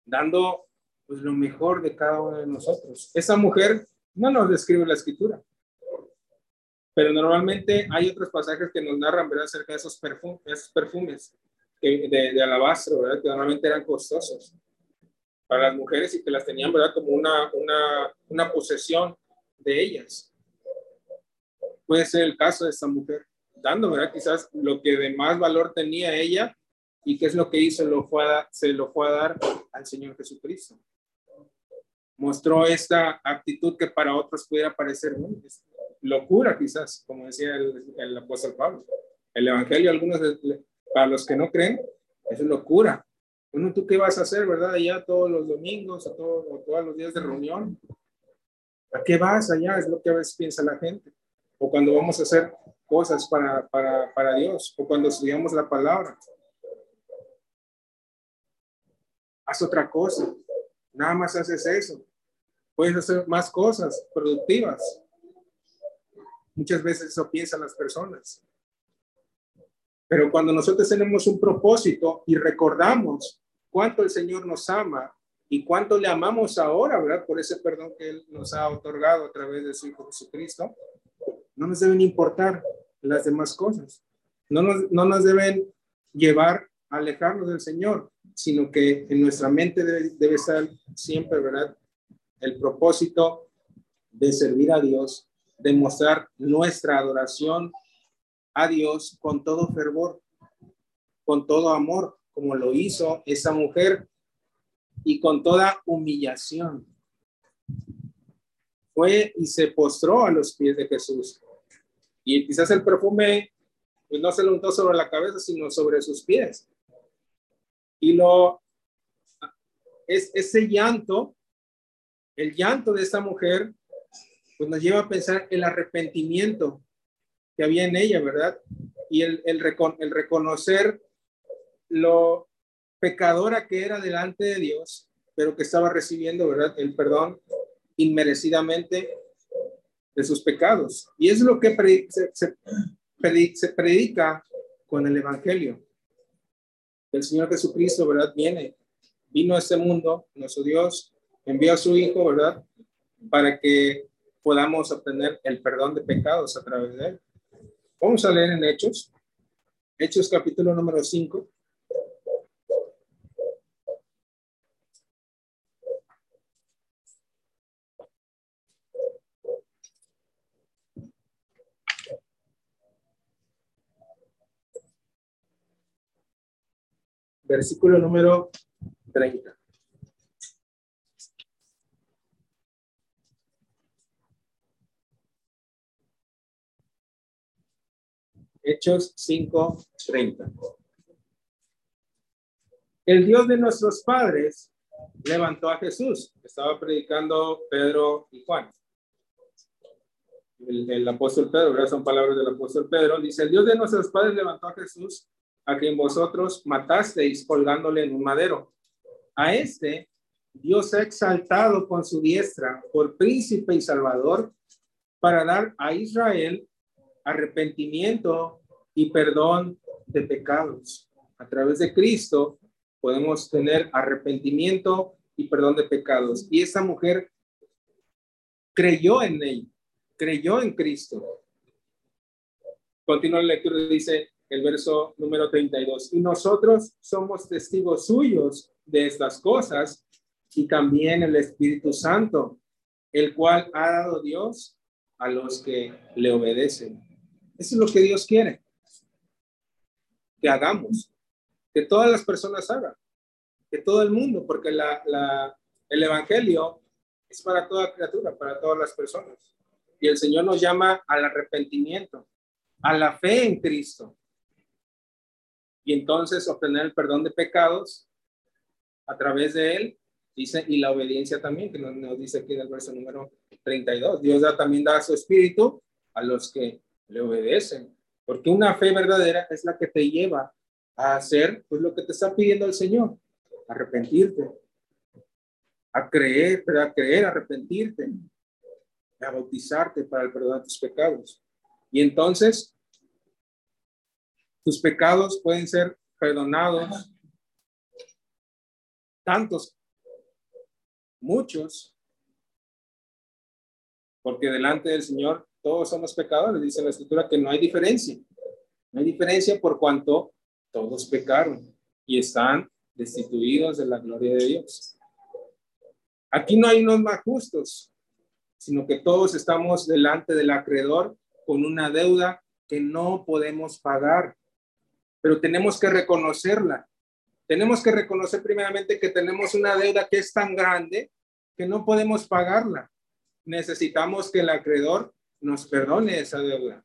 dando pues lo mejor de cada uno de nosotros. Esa mujer no nos describe la escritura, pero normalmente hay otros pasajes que nos narran ¿verdad? acerca de esos, perfumes, de, alabastro, que normalmente eran costosos para las mujeres y que las tenían ¿verdad? como una, una, una posesión de ellas. Puede ser el caso de esta mujer, dando ¿verdad? quizás lo que de más valor tenía ella y qué es lo que hizo, lo fue se lo fue a dar al Señor Jesucristo. Mostró esta actitud que para otros pudiera parecer locura, quizás, como decía el, apóstol Pablo. El Evangelio, algunos, para los que no creen, es locura. Bueno, ¿tú qué vas a hacer, verdad? Allá todos los domingos, a todos, todos los días de reunión. ¿A qué vas allá? Es lo que a veces piensa la gente. O cuando vamos a hacer cosas para, para, para Dios, o cuando estudiamos la palabra. Haz otra cosa. Nada más haces eso. Puedes hacer más cosas productivas. Muchas veces eso piensan las personas. Pero cuando nosotros tenemos un propósito y recordamos cuánto el Señor nos ama y cuánto le amamos ahora, ¿verdad? Por ese perdón que Él nos ha otorgado a través de su Hijo Jesucristo, no nos deben importar las demás cosas. No nos, no nos deben llevar a alejarnos del Señor, sino que en nuestra mente debe, debe estar siempre, ¿verdad? El propósito de servir a Dios, de mostrar nuestra adoración a Dios con todo fervor, con todo amor, como lo hizo esa mujer y con toda humillación. Fue y se postró a los pies de Jesús. Y quizás el perfume pues, no se lo untó sobre la cabeza, sino sobre sus pies. Y lo es ese llanto, el llanto de esta mujer, pues nos lleva a pensar el arrepentimiento que había en ella, ¿verdad? Y el, el, el reconocer lo pecadora que era delante de Dios, pero que estaba recibiendo, ¿verdad? El perdón inmerecidamente de sus pecados. Y es lo que se, se, predica con el Evangelio. El Señor Jesucristo, ¿verdad? Viene, vino a este mundo, nuestro Dios, envió a su Hijo, ¿verdad? Para que podamos obtener el perdón de pecados a través de él. Vamos a leer en Hechos, Hechos capítulo número 5. Versículo número 30. Hechos 5:30. El Dios de nuestros padres levantó a Jesús. Estaba predicando Pedro y Juan. El, apóstol Pedro, son palabras del apóstol Pedro. Dice, el Dios de nuestros padres levantó a Jesús, a quien vosotros matasteis colgándole en un madero. A este Dios ha exaltado con su diestra por príncipe y salvador para dar a Israel arrepentimiento y perdón de pecados. A través de Cristo podemos tener arrepentimiento y perdón de pecados. Y esta mujer creyó en él, creyó en Cristo. Continúa la lectura, dice el verso número 32. Y nosotros somos testigos suyos de estas cosas y también el Espíritu Santo, el cual ha dado Dios a los que le obedecen. Eso es lo que Dios quiere que hagamos, que todas las personas hagan, que todo el mundo, porque la, el Evangelio es para toda criatura, para todas las personas. Y el Señor nos llama al arrepentimiento, a la fe en Cristo. Y entonces obtener el perdón de pecados a través de Él, dice, y la obediencia también, que nos, dice aquí en el verso número 32. Dios da, también da su espíritu a los que le obedecen. Porque una fe verdadera es la que te lleva a hacer pues, lo que te está pidiendo el Señor, arrepentirte, a creer, a creer, arrepentirte, a bautizarte para el perdón de tus pecados. Y entonces, tus pecados pueden ser perdonados, tantos, muchos, porque delante del Señor todos somos pecadores, dice la escritura que no hay diferencia. No hay diferencia por cuanto todos pecaron y están destituidos de la gloria de Dios. Aquí no hay unos más justos, sino que todos estamos delante del acreedor con una deuda que no podemos pagar, pero tenemos que reconocerla. Tenemos que reconocer primeramente que tenemos una deuda que es tan grande que no podemos pagarla. Necesitamos que el acreedor nos perdone esa deuda.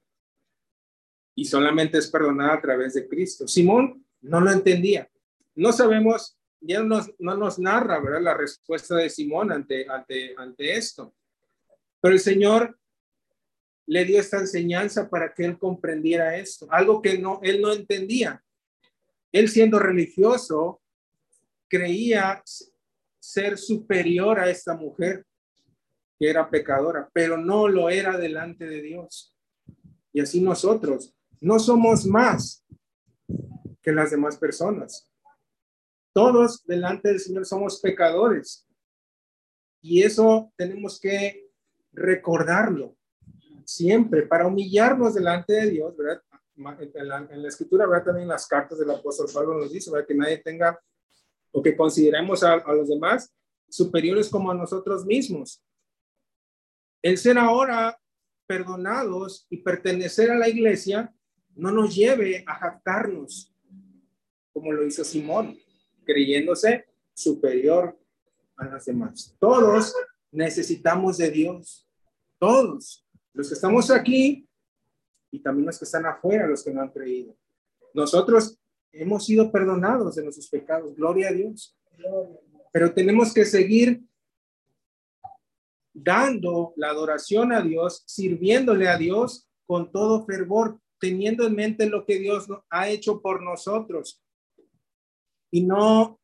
Y solamente es perdonada a través de Cristo. Simón no lo entendía. No sabemos, ya no nos, no nos narra. La respuesta de Simón ante esto. Pero el Señor le dio esta enseñanza para que él comprendiera esto, algo que no, él no entendía. Él siendo religioso, creía ser superior a esta mujer que era pecadora, pero no lo era delante de Dios. Y así nosotros no somos más que las demás personas. Todos delante del Señor somos pecadores. Y eso tenemos que recordarlo siempre para humillarnos delante de Dios, ¿verdad? En la, escritura, ¿verdad? También las cartas del apóstol Pablo nos dice, ¿verdad? Que nadie tenga o que consideremos a los demás superiores como a nosotros mismos. El ser ahora perdonados y pertenecer a la iglesia no nos lleve a jactarnos, como lo hizo Simón, creyéndose superior a las demás. Todos necesitamos de Dios, todos, los que estamos aquí y también los que están afuera, los que no han creído. Nosotros hemos sido perdonados de nuestros pecados, gloria a Dios. Pero tenemos que seguir dando la adoración a Dios, sirviéndole a Dios con todo fervor, teniendo en mente lo que Dios ha hecho por nosotros. Y no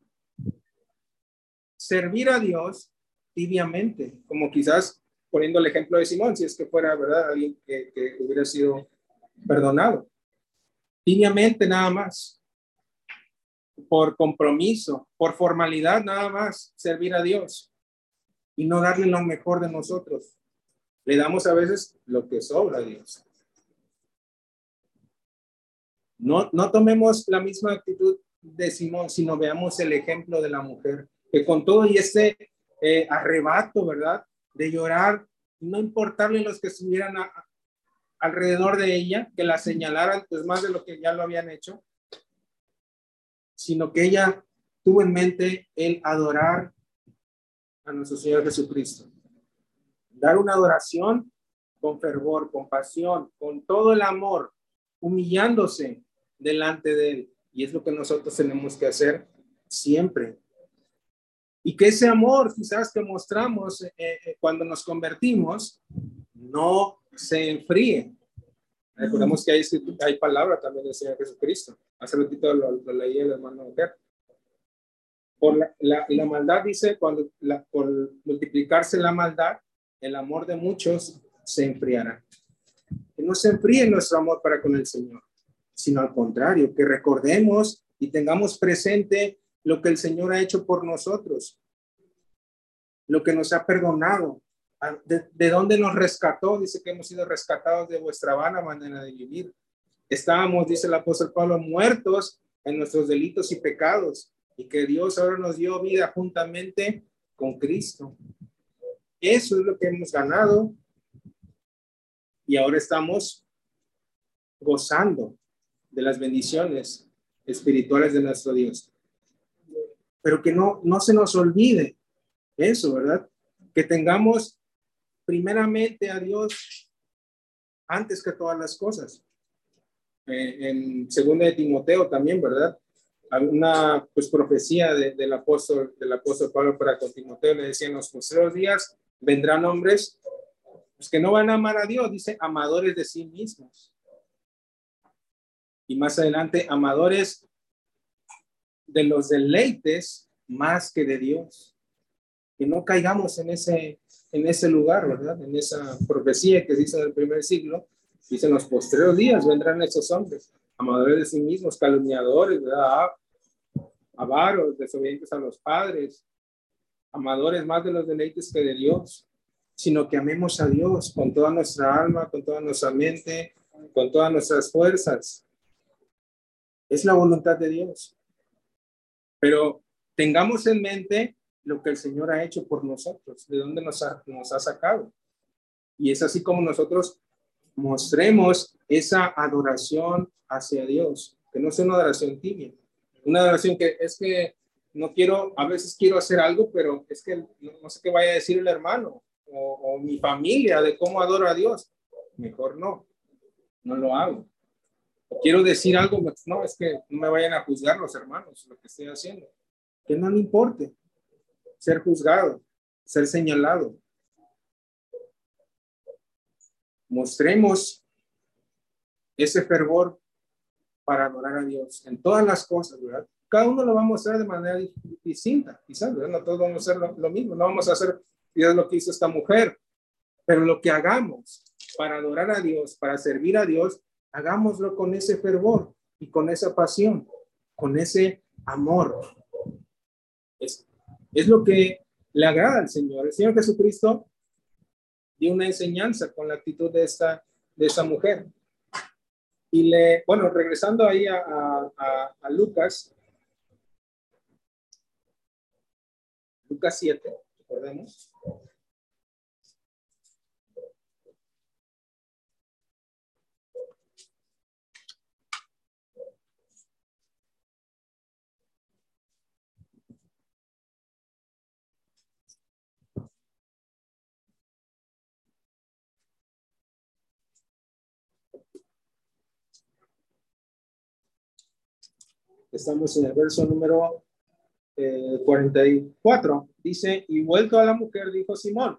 servir a Dios tibiamente, como quizás poniendo el ejemplo de Simón, si es que fuera, ¿verdad? Alguien que, que hubiera sido perdonado. Tibiamente nada más. Por compromiso, por formalidad nada más, servir a Dios y no darle lo mejor de nosotros. Le damos a veces lo que sobra a Dios. No, no tomemos la misma actitud de Simón, sino veamos el ejemplo de la mujer, que con todo y ese eh, arrebato, ¿verdad? De llorar, no importarle los que estuvieran alrededor de ella, que la señalaran, pues más de lo que ya lo habían hecho, sino que ella tuvo en mente el adorar a nuestro Señor Jesucristo. Dar una adoración con fervor, con pasión, con todo el amor, humillándose delante de Él. Y es lo que nosotros tenemos que hacer siempre. Y que ese amor quizás que mostramos eh, eh, cuando nos convertimos no se enfríe. Recordemos que hay, hay palabra también del Señor Jesucristo. Hace ratito lo, lo leí el hermano mujer. Por la, la, maldad dice, cuando la, por multiplicarse la maldad, el amor de muchos se enfriará. Que no se enfríe nuestro amor para con el Señor, sino al contrario, que recordemos y tengamos presente lo que el Señor ha hecho por nosotros. lo que nos ha perdonado, de, de dónde nos rescató. Dice que hemos sido rescatados de vuestra vana manera de vivir. Estábamos, dice el apóstol Pablo, muertos en nuestros delitos y pecados y que Dios ahora nos dio vida juntamente con Cristo. Eso es lo que hemos ganado y ahora estamos gozando de las bendiciones espirituales de nuestro Dios. Pero que no, no se nos olvide eso, ¿verdad? Que tengamos primeramente a Dios antes que todas las cosas. Eh, en segunda de Timoteo también, ¿verdad? Una pues profecía del apóstol del apóstol Pablo para con Timoteo le decía en los posteriores días vendrán hombres pues, que no van a amar a Dios, dice amadores de sí mismos. Y más adelante, amadores de los deleites más que de Dios. Que no caigamos en ese, en ese lugar, ¿verdad? En esa profecía que se hizo en el primer siglo. Dice, en los posteriores días vendrán esos hombres, amadores de sí mismos, calumniadores, ¿verdad? Avaros, desobedientes a los padres, amadores más de los deleites que de Dios, sino que amemos a Dios con toda nuestra alma, con toda nuestra mente, con todas nuestras fuerzas. Es la voluntad de Dios. Pero tengamos en mente lo que el Señor ha hecho por nosotros, de dónde nos ha, nos ha sacado. Y es así como nosotros mostremos esa adoración hacia Dios, que no sea una adoración tibia, una adoración que es que no quiero, a veces quiero hacer algo, pero es que no, sé qué vaya a decir el hermano o, mi familia de cómo adoro a Dios. Mejor no, no lo hago. Quiero decir algo, pues, no, es que no me vayan a juzgar los hermanos lo que estoy haciendo. Que no me importe ser juzgado, ser señalado. Mostremos ese fervor para adorar a Dios en todas las cosas, ¿verdad? Cada uno lo vamos a hacer de manera distinta, quizás, ¿verdad? No todos vamos a hacer lo, mismo, no vamos a hacer es lo que hizo esta mujer, pero lo que hagamos para adorar a Dios, para servir a Dios, hagámoslo con ese fervor y con esa pasión, con ese amor. Es, es lo que le agrada al Señor. El Señor Jesucristo dio una enseñanza con la actitud de esta, de esta mujer. Y le, bueno, regresando ahí a, a, Lucas, Lucas 7, recordemos. Estamos en el verso número 44. Eh, Dice, y vuelto a la mujer, dijo Simón,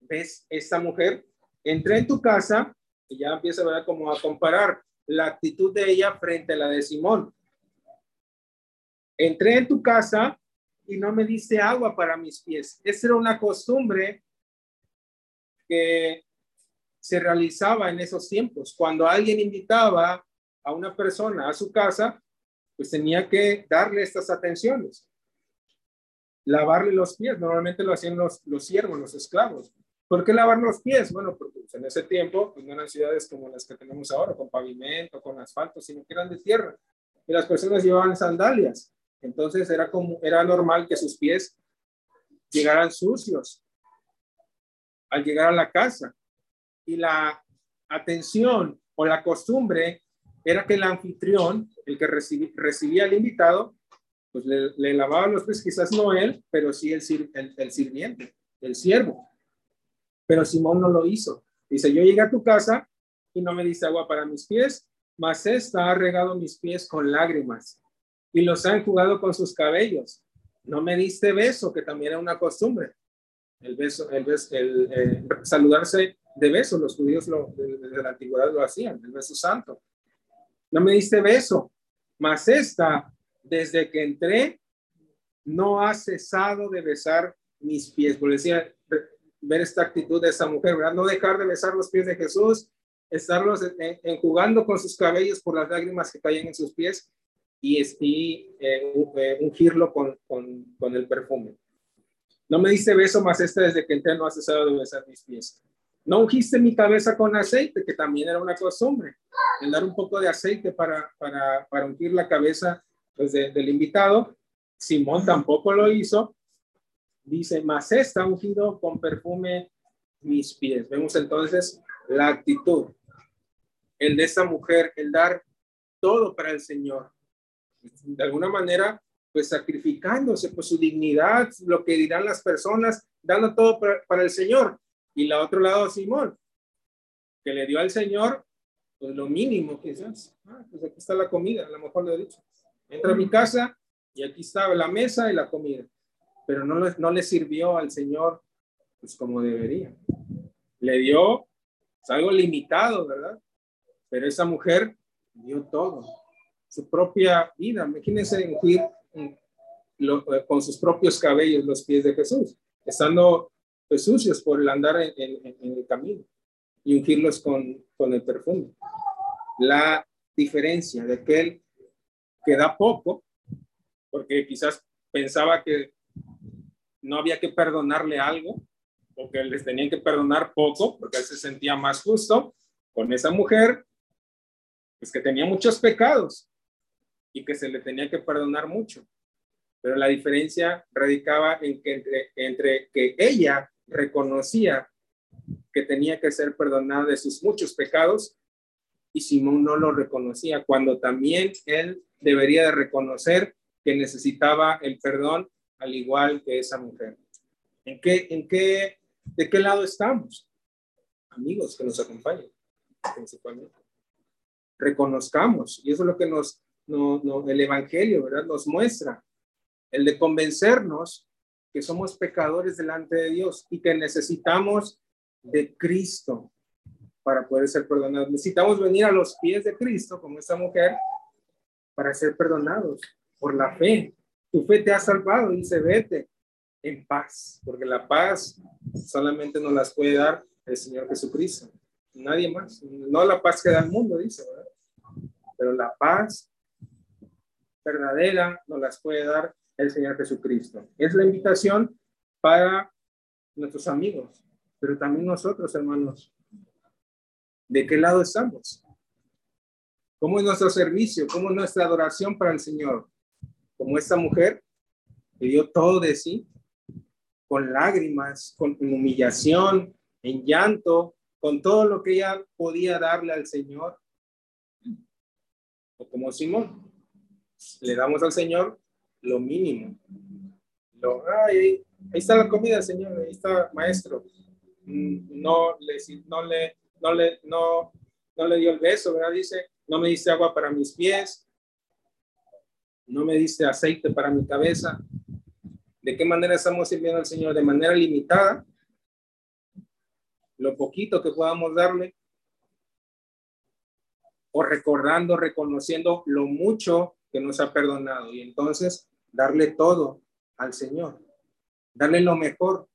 ¿ves esta mujer? Entré en tu casa y ya empieza a ver como a comparar la actitud de ella frente a la de Simón. Entré en tu casa y no me diste agua para mis pies. Esa era una costumbre que se realizaba en esos tiempos. Cuando alguien invitaba a una persona a su casa, pues tenía que darle estas atenciones. Lavarle los pies, normalmente lo hacían los, los siervos, los esclavos. ¿Por qué lavar los pies? Bueno, porque pues, en ese tiempo pues, no eran ciudades como las que tenemos ahora, con pavimento, con asfalto, sino que eran de tierra. Y las personas llevaban sandalias. Entonces era, como, era normal que sus pies llegaran sucios al llegar a la casa. Y la atención o la costumbre era que el anfitrión, el que recibía al invitado, pues le, lavaba los pies, quizás no él, pero sí el, el, el sirviente, el siervo. Pero Simón no lo hizo. Dice, yo llegué a tu casa y no me diste agua para mis pies, mas esta ha regado mis pies con lágrimas y los ha enjugado con sus cabellos. No me diste beso, que también era una costumbre. El beso, el beso, el, eh, saludarse de beso, los judíos lo, desde la antigüedad lo hacían, el beso santo no me diste beso, mas esta, desde que entré, no ha cesado de besar mis pies. Por decía, ver esta actitud de esa mujer, ¿verdad? No dejar de besar los pies de Jesús, estarlos enjugando con sus cabellos por las lágrimas que caen en sus pies y, y eh, eh, ungirlo con, con, con, el perfume. No me diste beso, más este desde que entré no has cesado de besar mis pies. No ungiste mi cabeza con aceite, que también era una costumbre, el dar un poco de aceite para, para, para ungir la cabeza pues, del invitado. Simón tampoco lo hizo. Dice, más está ungido con perfume mis pies. Vemos entonces la actitud, el de esta mujer, el dar todo para el Señor. De alguna manera, pues sacrificándose por su dignidad, lo que dirán las personas, dando todo para el Señor. Y la otro lado, Simón, que le dio al Señor pues lo mínimo quizás. Ah, pues aquí está la comida, a lo mejor lo he dicho. Entra a mi casa y aquí estaba la mesa y la comida. Pero no, no le sirvió al Señor pues como debería. Le dio pues, algo limitado, ¿verdad? Pero esa mujer dio todo, su propia vida. Imagínense ungir con sus propios cabellos los pies de Jesús, estando pues, sucios por el andar en, el camino y ungirlos con, con el perfume. La diferencia de aquel que da poco, porque quizás pensaba que no había que perdonarle algo, o que les tenían que perdonar poco, porque él se sentía más justo con esa mujer, pues que tenía muchos pecados y que se le tenía que perdonar mucho. Pero la diferencia radicaba en que entre, entre que ella reconocía que tenía que ser perdonada de sus muchos pecados y Simón no lo reconocía, cuando también él debería de reconocer que necesitaba el perdón al igual que esa mujer. ¿En qué, en qué, de qué lado estamos? Amigos que nos acompañan, principalmente. Reconozcamos, y eso es lo que nos, no, no, el Evangelio, ¿verdad? Nos muestra, el de convencernos que somos pecadores delante de Dios y que necesitamos de Cristo para poder ser perdonados. Necesitamos venir a los pies de Cristo, como esta mujer, para ser perdonados por la fe. Tu fe te ha salvado, dice, vete en paz, porque la paz solamente nos las puede dar el Señor Jesucristo, nadie más. No la paz que da el mundo, dice, ¿verdad? Pero la paz verdadera nos las puede dar el Señor Jesucristo. Es la invitación para nuestros amigos, pero también nosotros, hermanos. ¿De qué lado estamos? ¿Cómo es nuestro servicio? ¿Cómo es nuestra adoración para el Señor? Como esta mujer que dio todo de sí, con lágrimas, con humillación, en llanto, con todo lo que ella podía darle al Señor. O como Simón, le damos al Señor lo mínimo. Lo, ahí está la comida, Señor, ahí está, maestro. Mm, no le, no le, no le, no, no le dio el beso, ¿verdad? Dice, no me diste agua para mis pies, no me diste aceite para mi cabeza. ¿De qué manera estamos sirviendo al Señor? De manera limitada, lo poquito que podamos darle, o recordando, reconociendo lo mucho que nos ha perdonado. Y entonces darle todo al Señor, darle lo mejor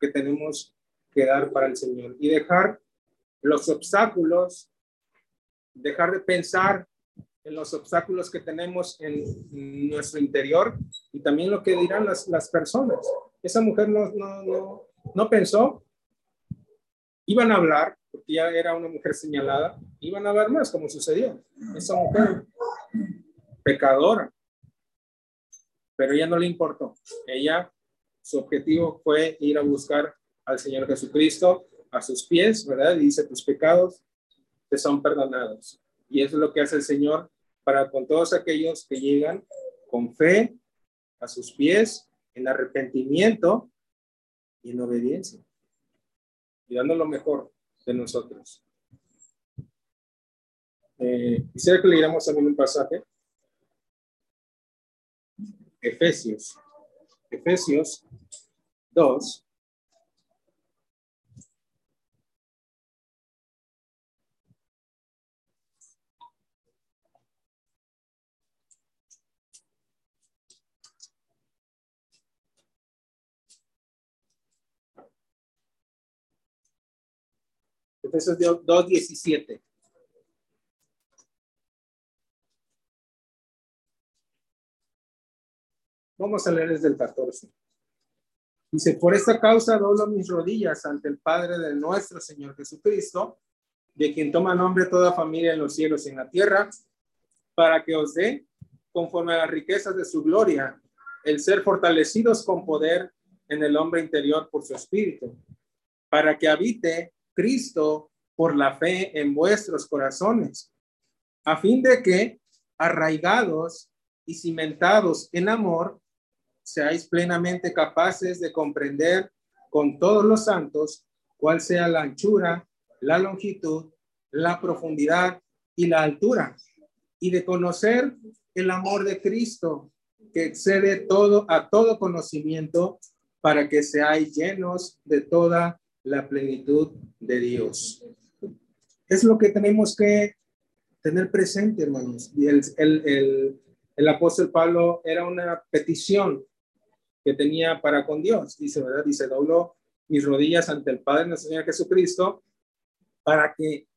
que tenemos que dar para el Señor y dejar los obstáculos, dejar de pensar en los obstáculos que tenemos en nuestro interior y también lo que dirán las, las personas. Esa mujer no, no, no, no pensó, iban a hablar, porque ya era una mujer señalada, iban a hablar más, como sucedió. Esa mujer pecadora, pero ella no le importó. Ella, su objetivo fue ir a buscar al Señor Jesucristo a sus pies, ¿verdad? Y dice, tus pecados te son perdonados. Y eso es lo que hace el Señor para con todos aquellos que llegan con fe a sus pies, en arrepentimiento y en obediencia, y dando lo mejor de nosotros. Eh, quisiera que leyéramos también un pasaje Efesios. Efesios 2. Efesios 2.17. Vamos a leer desde el 14. Dice, por esta causa doblo mis rodillas ante el Padre de nuestro Señor Jesucristo, de quien toma nombre toda familia en los cielos y en la tierra, para que os dé, conforme a las riquezas de su gloria, el ser fortalecidos con poder en el hombre interior por su espíritu, para que habite Cristo por la fe en vuestros corazones, a fin de que, arraigados y cimentados en amor, seáis plenamente capaces de comprender con todos los santos cuál sea la anchura, la longitud, la profundidad y la altura, y de conocer el amor de Cristo que excede todo a todo conocimiento para que seáis llenos de toda la plenitud de Dios. Es lo que tenemos que tener presente, hermanos. Y el, el, el, apóstol Pablo era una petición que tenía para con Dios. Dice, ¿verdad? Dice, doblo mis rodillas ante el Padre nuestro Señor Jesucristo para que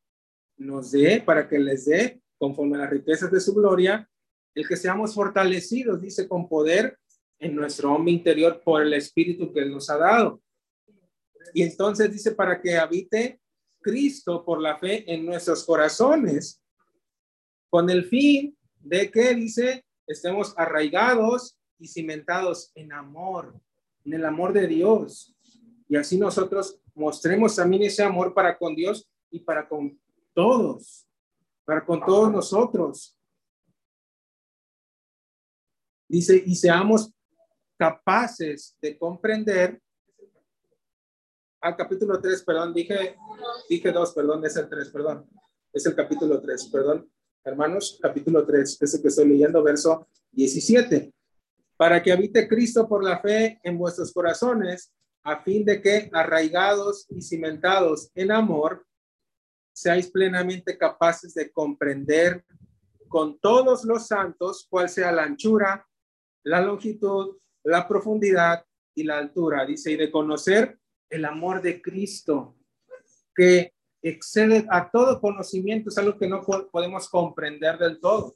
nos dé, para que les dé, conforme a las riquezas de su gloria, el que seamos fortalecidos, dice, con poder en nuestro hombre interior por el Espíritu que Él nos ha dado. Y entonces dice, para que habite Cristo por la fe en nuestros corazones, con el fin de que, dice, estemos arraigados y cimentados en amor, en el amor de Dios. Y así nosotros mostremos también ese amor para con Dios y para con todos, para con todos nosotros. Dice, y seamos capaces de comprender. Al capítulo 3, perdón, dije, dije 2, perdón, es el 3, perdón. Es el capítulo 3, perdón. Hermanos, capítulo 3, es el que estoy leyendo, verso 17. Para que habite Cristo por la fe en vuestros corazones, a fin de que, arraigados y cimentados en amor, seáis plenamente capaces de comprender con todos los santos cuál sea la anchura, la longitud, la profundidad y la altura. Dice, y de conocer el amor de Cristo, que excede a todo conocimiento, es algo que no podemos comprender del todo.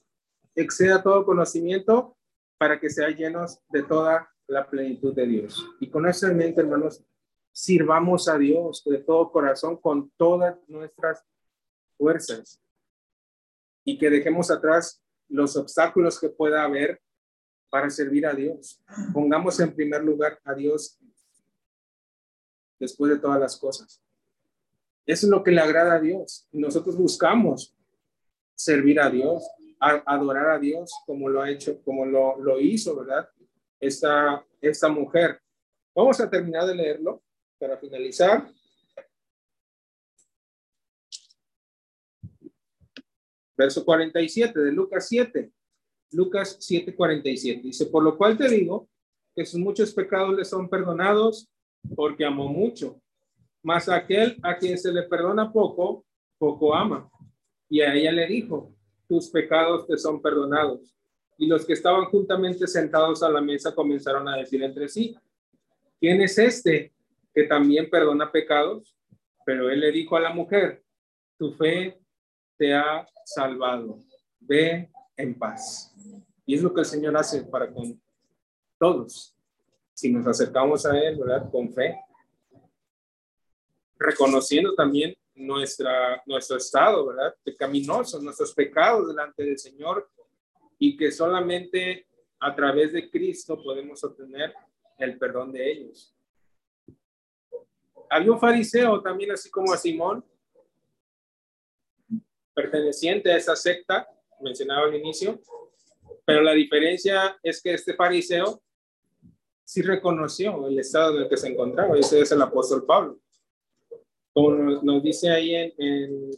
Excede a todo conocimiento para que sean llenos de toda la plenitud de Dios. Y con eso en hermanos, sirvamos a Dios de todo corazón, con todas nuestras fuerzas. Y que dejemos atrás los obstáculos que pueda haber para servir a Dios. Pongamos en primer lugar a Dios después de todas las cosas. Eso es lo que le agrada a Dios. Nosotros buscamos servir a Dios, adorar a Dios como lo ha hecho, como lo, lo hizo, ¿verdad? Esta, esta mujer. Vamos a terminar de leerlo para finalizar. Verso 47 de Lucas 7. Lucas 7:47. Dice, por lo cual te digo que sus muchos pecados le son perdonados porque amó mucho. Mas aquel a quien se le perdona poco, poco ama. Y a ella le dijo, tus pecados te son perdonados. Y los que estaban juntamente sentados a la mesa comenzaron a decir entre sí, ¿quién es este que también perdona pecados? Pero él le dijo a la mujer, tu fe te ha salvado. Ve en paz. Y es lo que el Señor hace para con todos. Si nos acercamos a Él, ¿verdad? Con fe. Reconociendo también nuestra, nuestro estado, ¿verdad? Pecaminosos, nuestros pecados delante del Señor y que solamente a través de Cristo podemos obtener el perdón de ellos. Había un fariseo también, así como a Simón, perteneciente a esa secta, mencionaba al inicio, pero la diferencia es que este fariseo sí reconoció el estado en el que se encontraba, y ese es el apóstol Pablo. Como nos, dice ahí en, en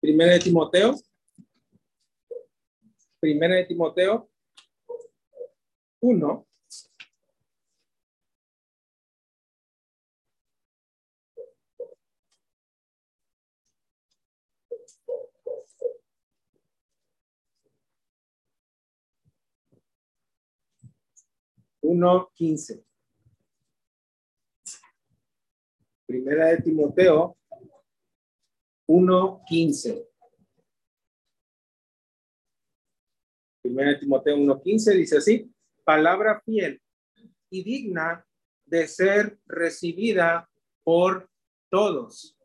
Primera de Timoteo, Primera de Timoteo 1, quince. Primera de Timoteo 1.15. Primera Timoteo 1.15 dice así, palabra fiel y digna de ser recibida por todos.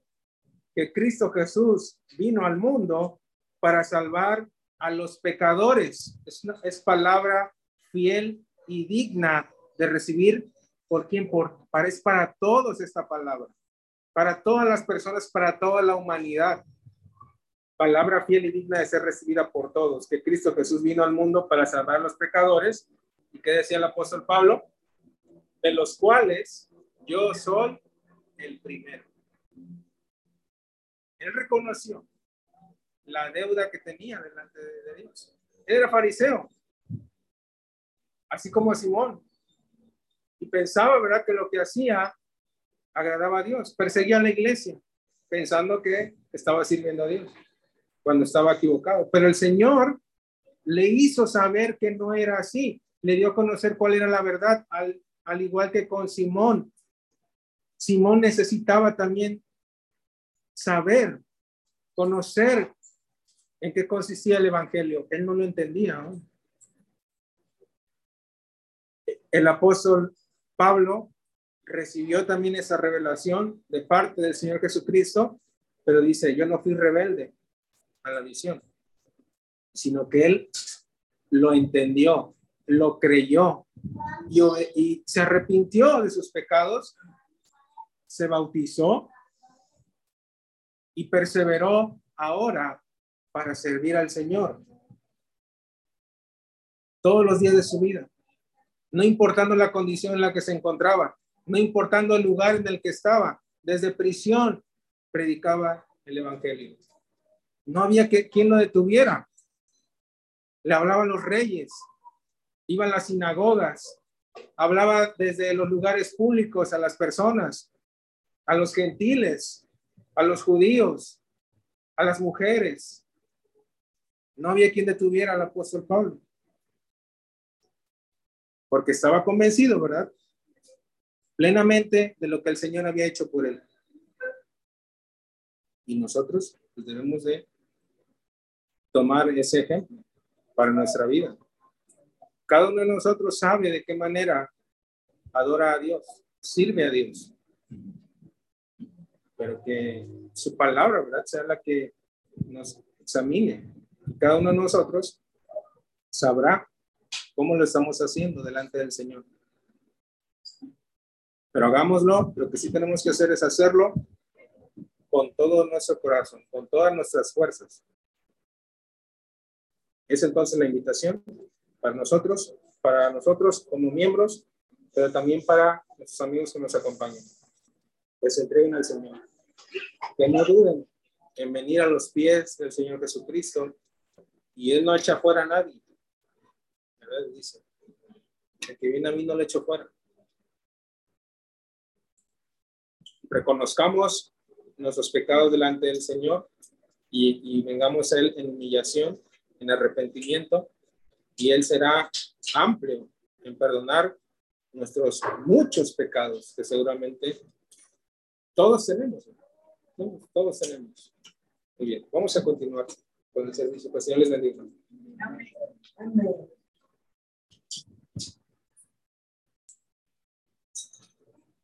Que Cristo Jesús vino al mundo para salvar a los pecadores. Es, es palabra fiel y digna de recibir por quien por para para todos esta palabra. Para todas las personas, para toda la humanidad. Palabra fiel y digna de ser recibida por todos. Que Cristo Jesús vino al mundo para salvar a los pecadores. ¿Y qué decía el apóstol Pablo? De los cuales yo soy el primero. Él reconoció la deuda que tenía delante de Dios. Él era fariseo, así como Simón. Pensaba, ¿verdad?, que lo que hacía agradaba a Dios. Perseguía a la iglesia, pensando que estaba sirviendo a Dios, cuando estaba equivocado. Pero el Señor le hizo saber que no era así. Le dio a conocer cuál era la verdad, al, al igual que con Simón. Simón necesitaba también saber, conocer en qué consistía el Evangelio. Él no lo entendía. El apóstol Pablo recibió también esa revelación de parte del Señor Jesucristo, pero dice, yo no fui rebelde a la visión, sino que él lo entendió, lo creyó y, y se arrepintió de sus pecados, se bautizó y perseveró ahora para servir al Señor todos los días de su vida, no importando la condición en la que se encontraba, no importando el lugar en el que estaba, desde prisión predicaba el Evangelio. No había que, quien lo detuviera. Le hablaban los reyes, iban a las sinagogas, hablaba desde los lugares públicos a las personas, a los gentiles, a los judíos, a las mujeres, no había quien detuviera al apóstol Pablo. Porque estaba convencido, ¿verdad? Plenamente de lo que el Señor había hecho por él. Y nosotros pues, debemos de tomar ese ejemplo para nuestra vida. Cada uno de nosotros sabe de qué manera adora a Dios, sirve a Dios. Pero que su palabra, ¿verdad? Sea la que nos examine cada uno de nosotros sabrá cómo lo estamos haciendo delante del Señor. Pero hagámoslo, lo que sí tenemos que hacer es hacerlo con todo nuestro corazón, con todas nuestras fuerzas. Es entonces la invitación para nosotros, para nosotros como miembros, pero también para nuestros amigos que nos acompañan. Que se entreguen al Señor. Que no duden en venir a los pies del Señor Jesucristo y él no echa fuera a nadie. Dice, el que viene a mí no le echo fuera. Reconozcamos nuestros pecados delante del Señor y, vengamos a Él en humillación, en arrepentimiento, y Él será amplio en perdonar nuestros muchos pecados que seguramente todos tenemos. Todos tenemos. Muy bien, vamos a continuar con el servicio. Pues Señor les bendiga. Amén.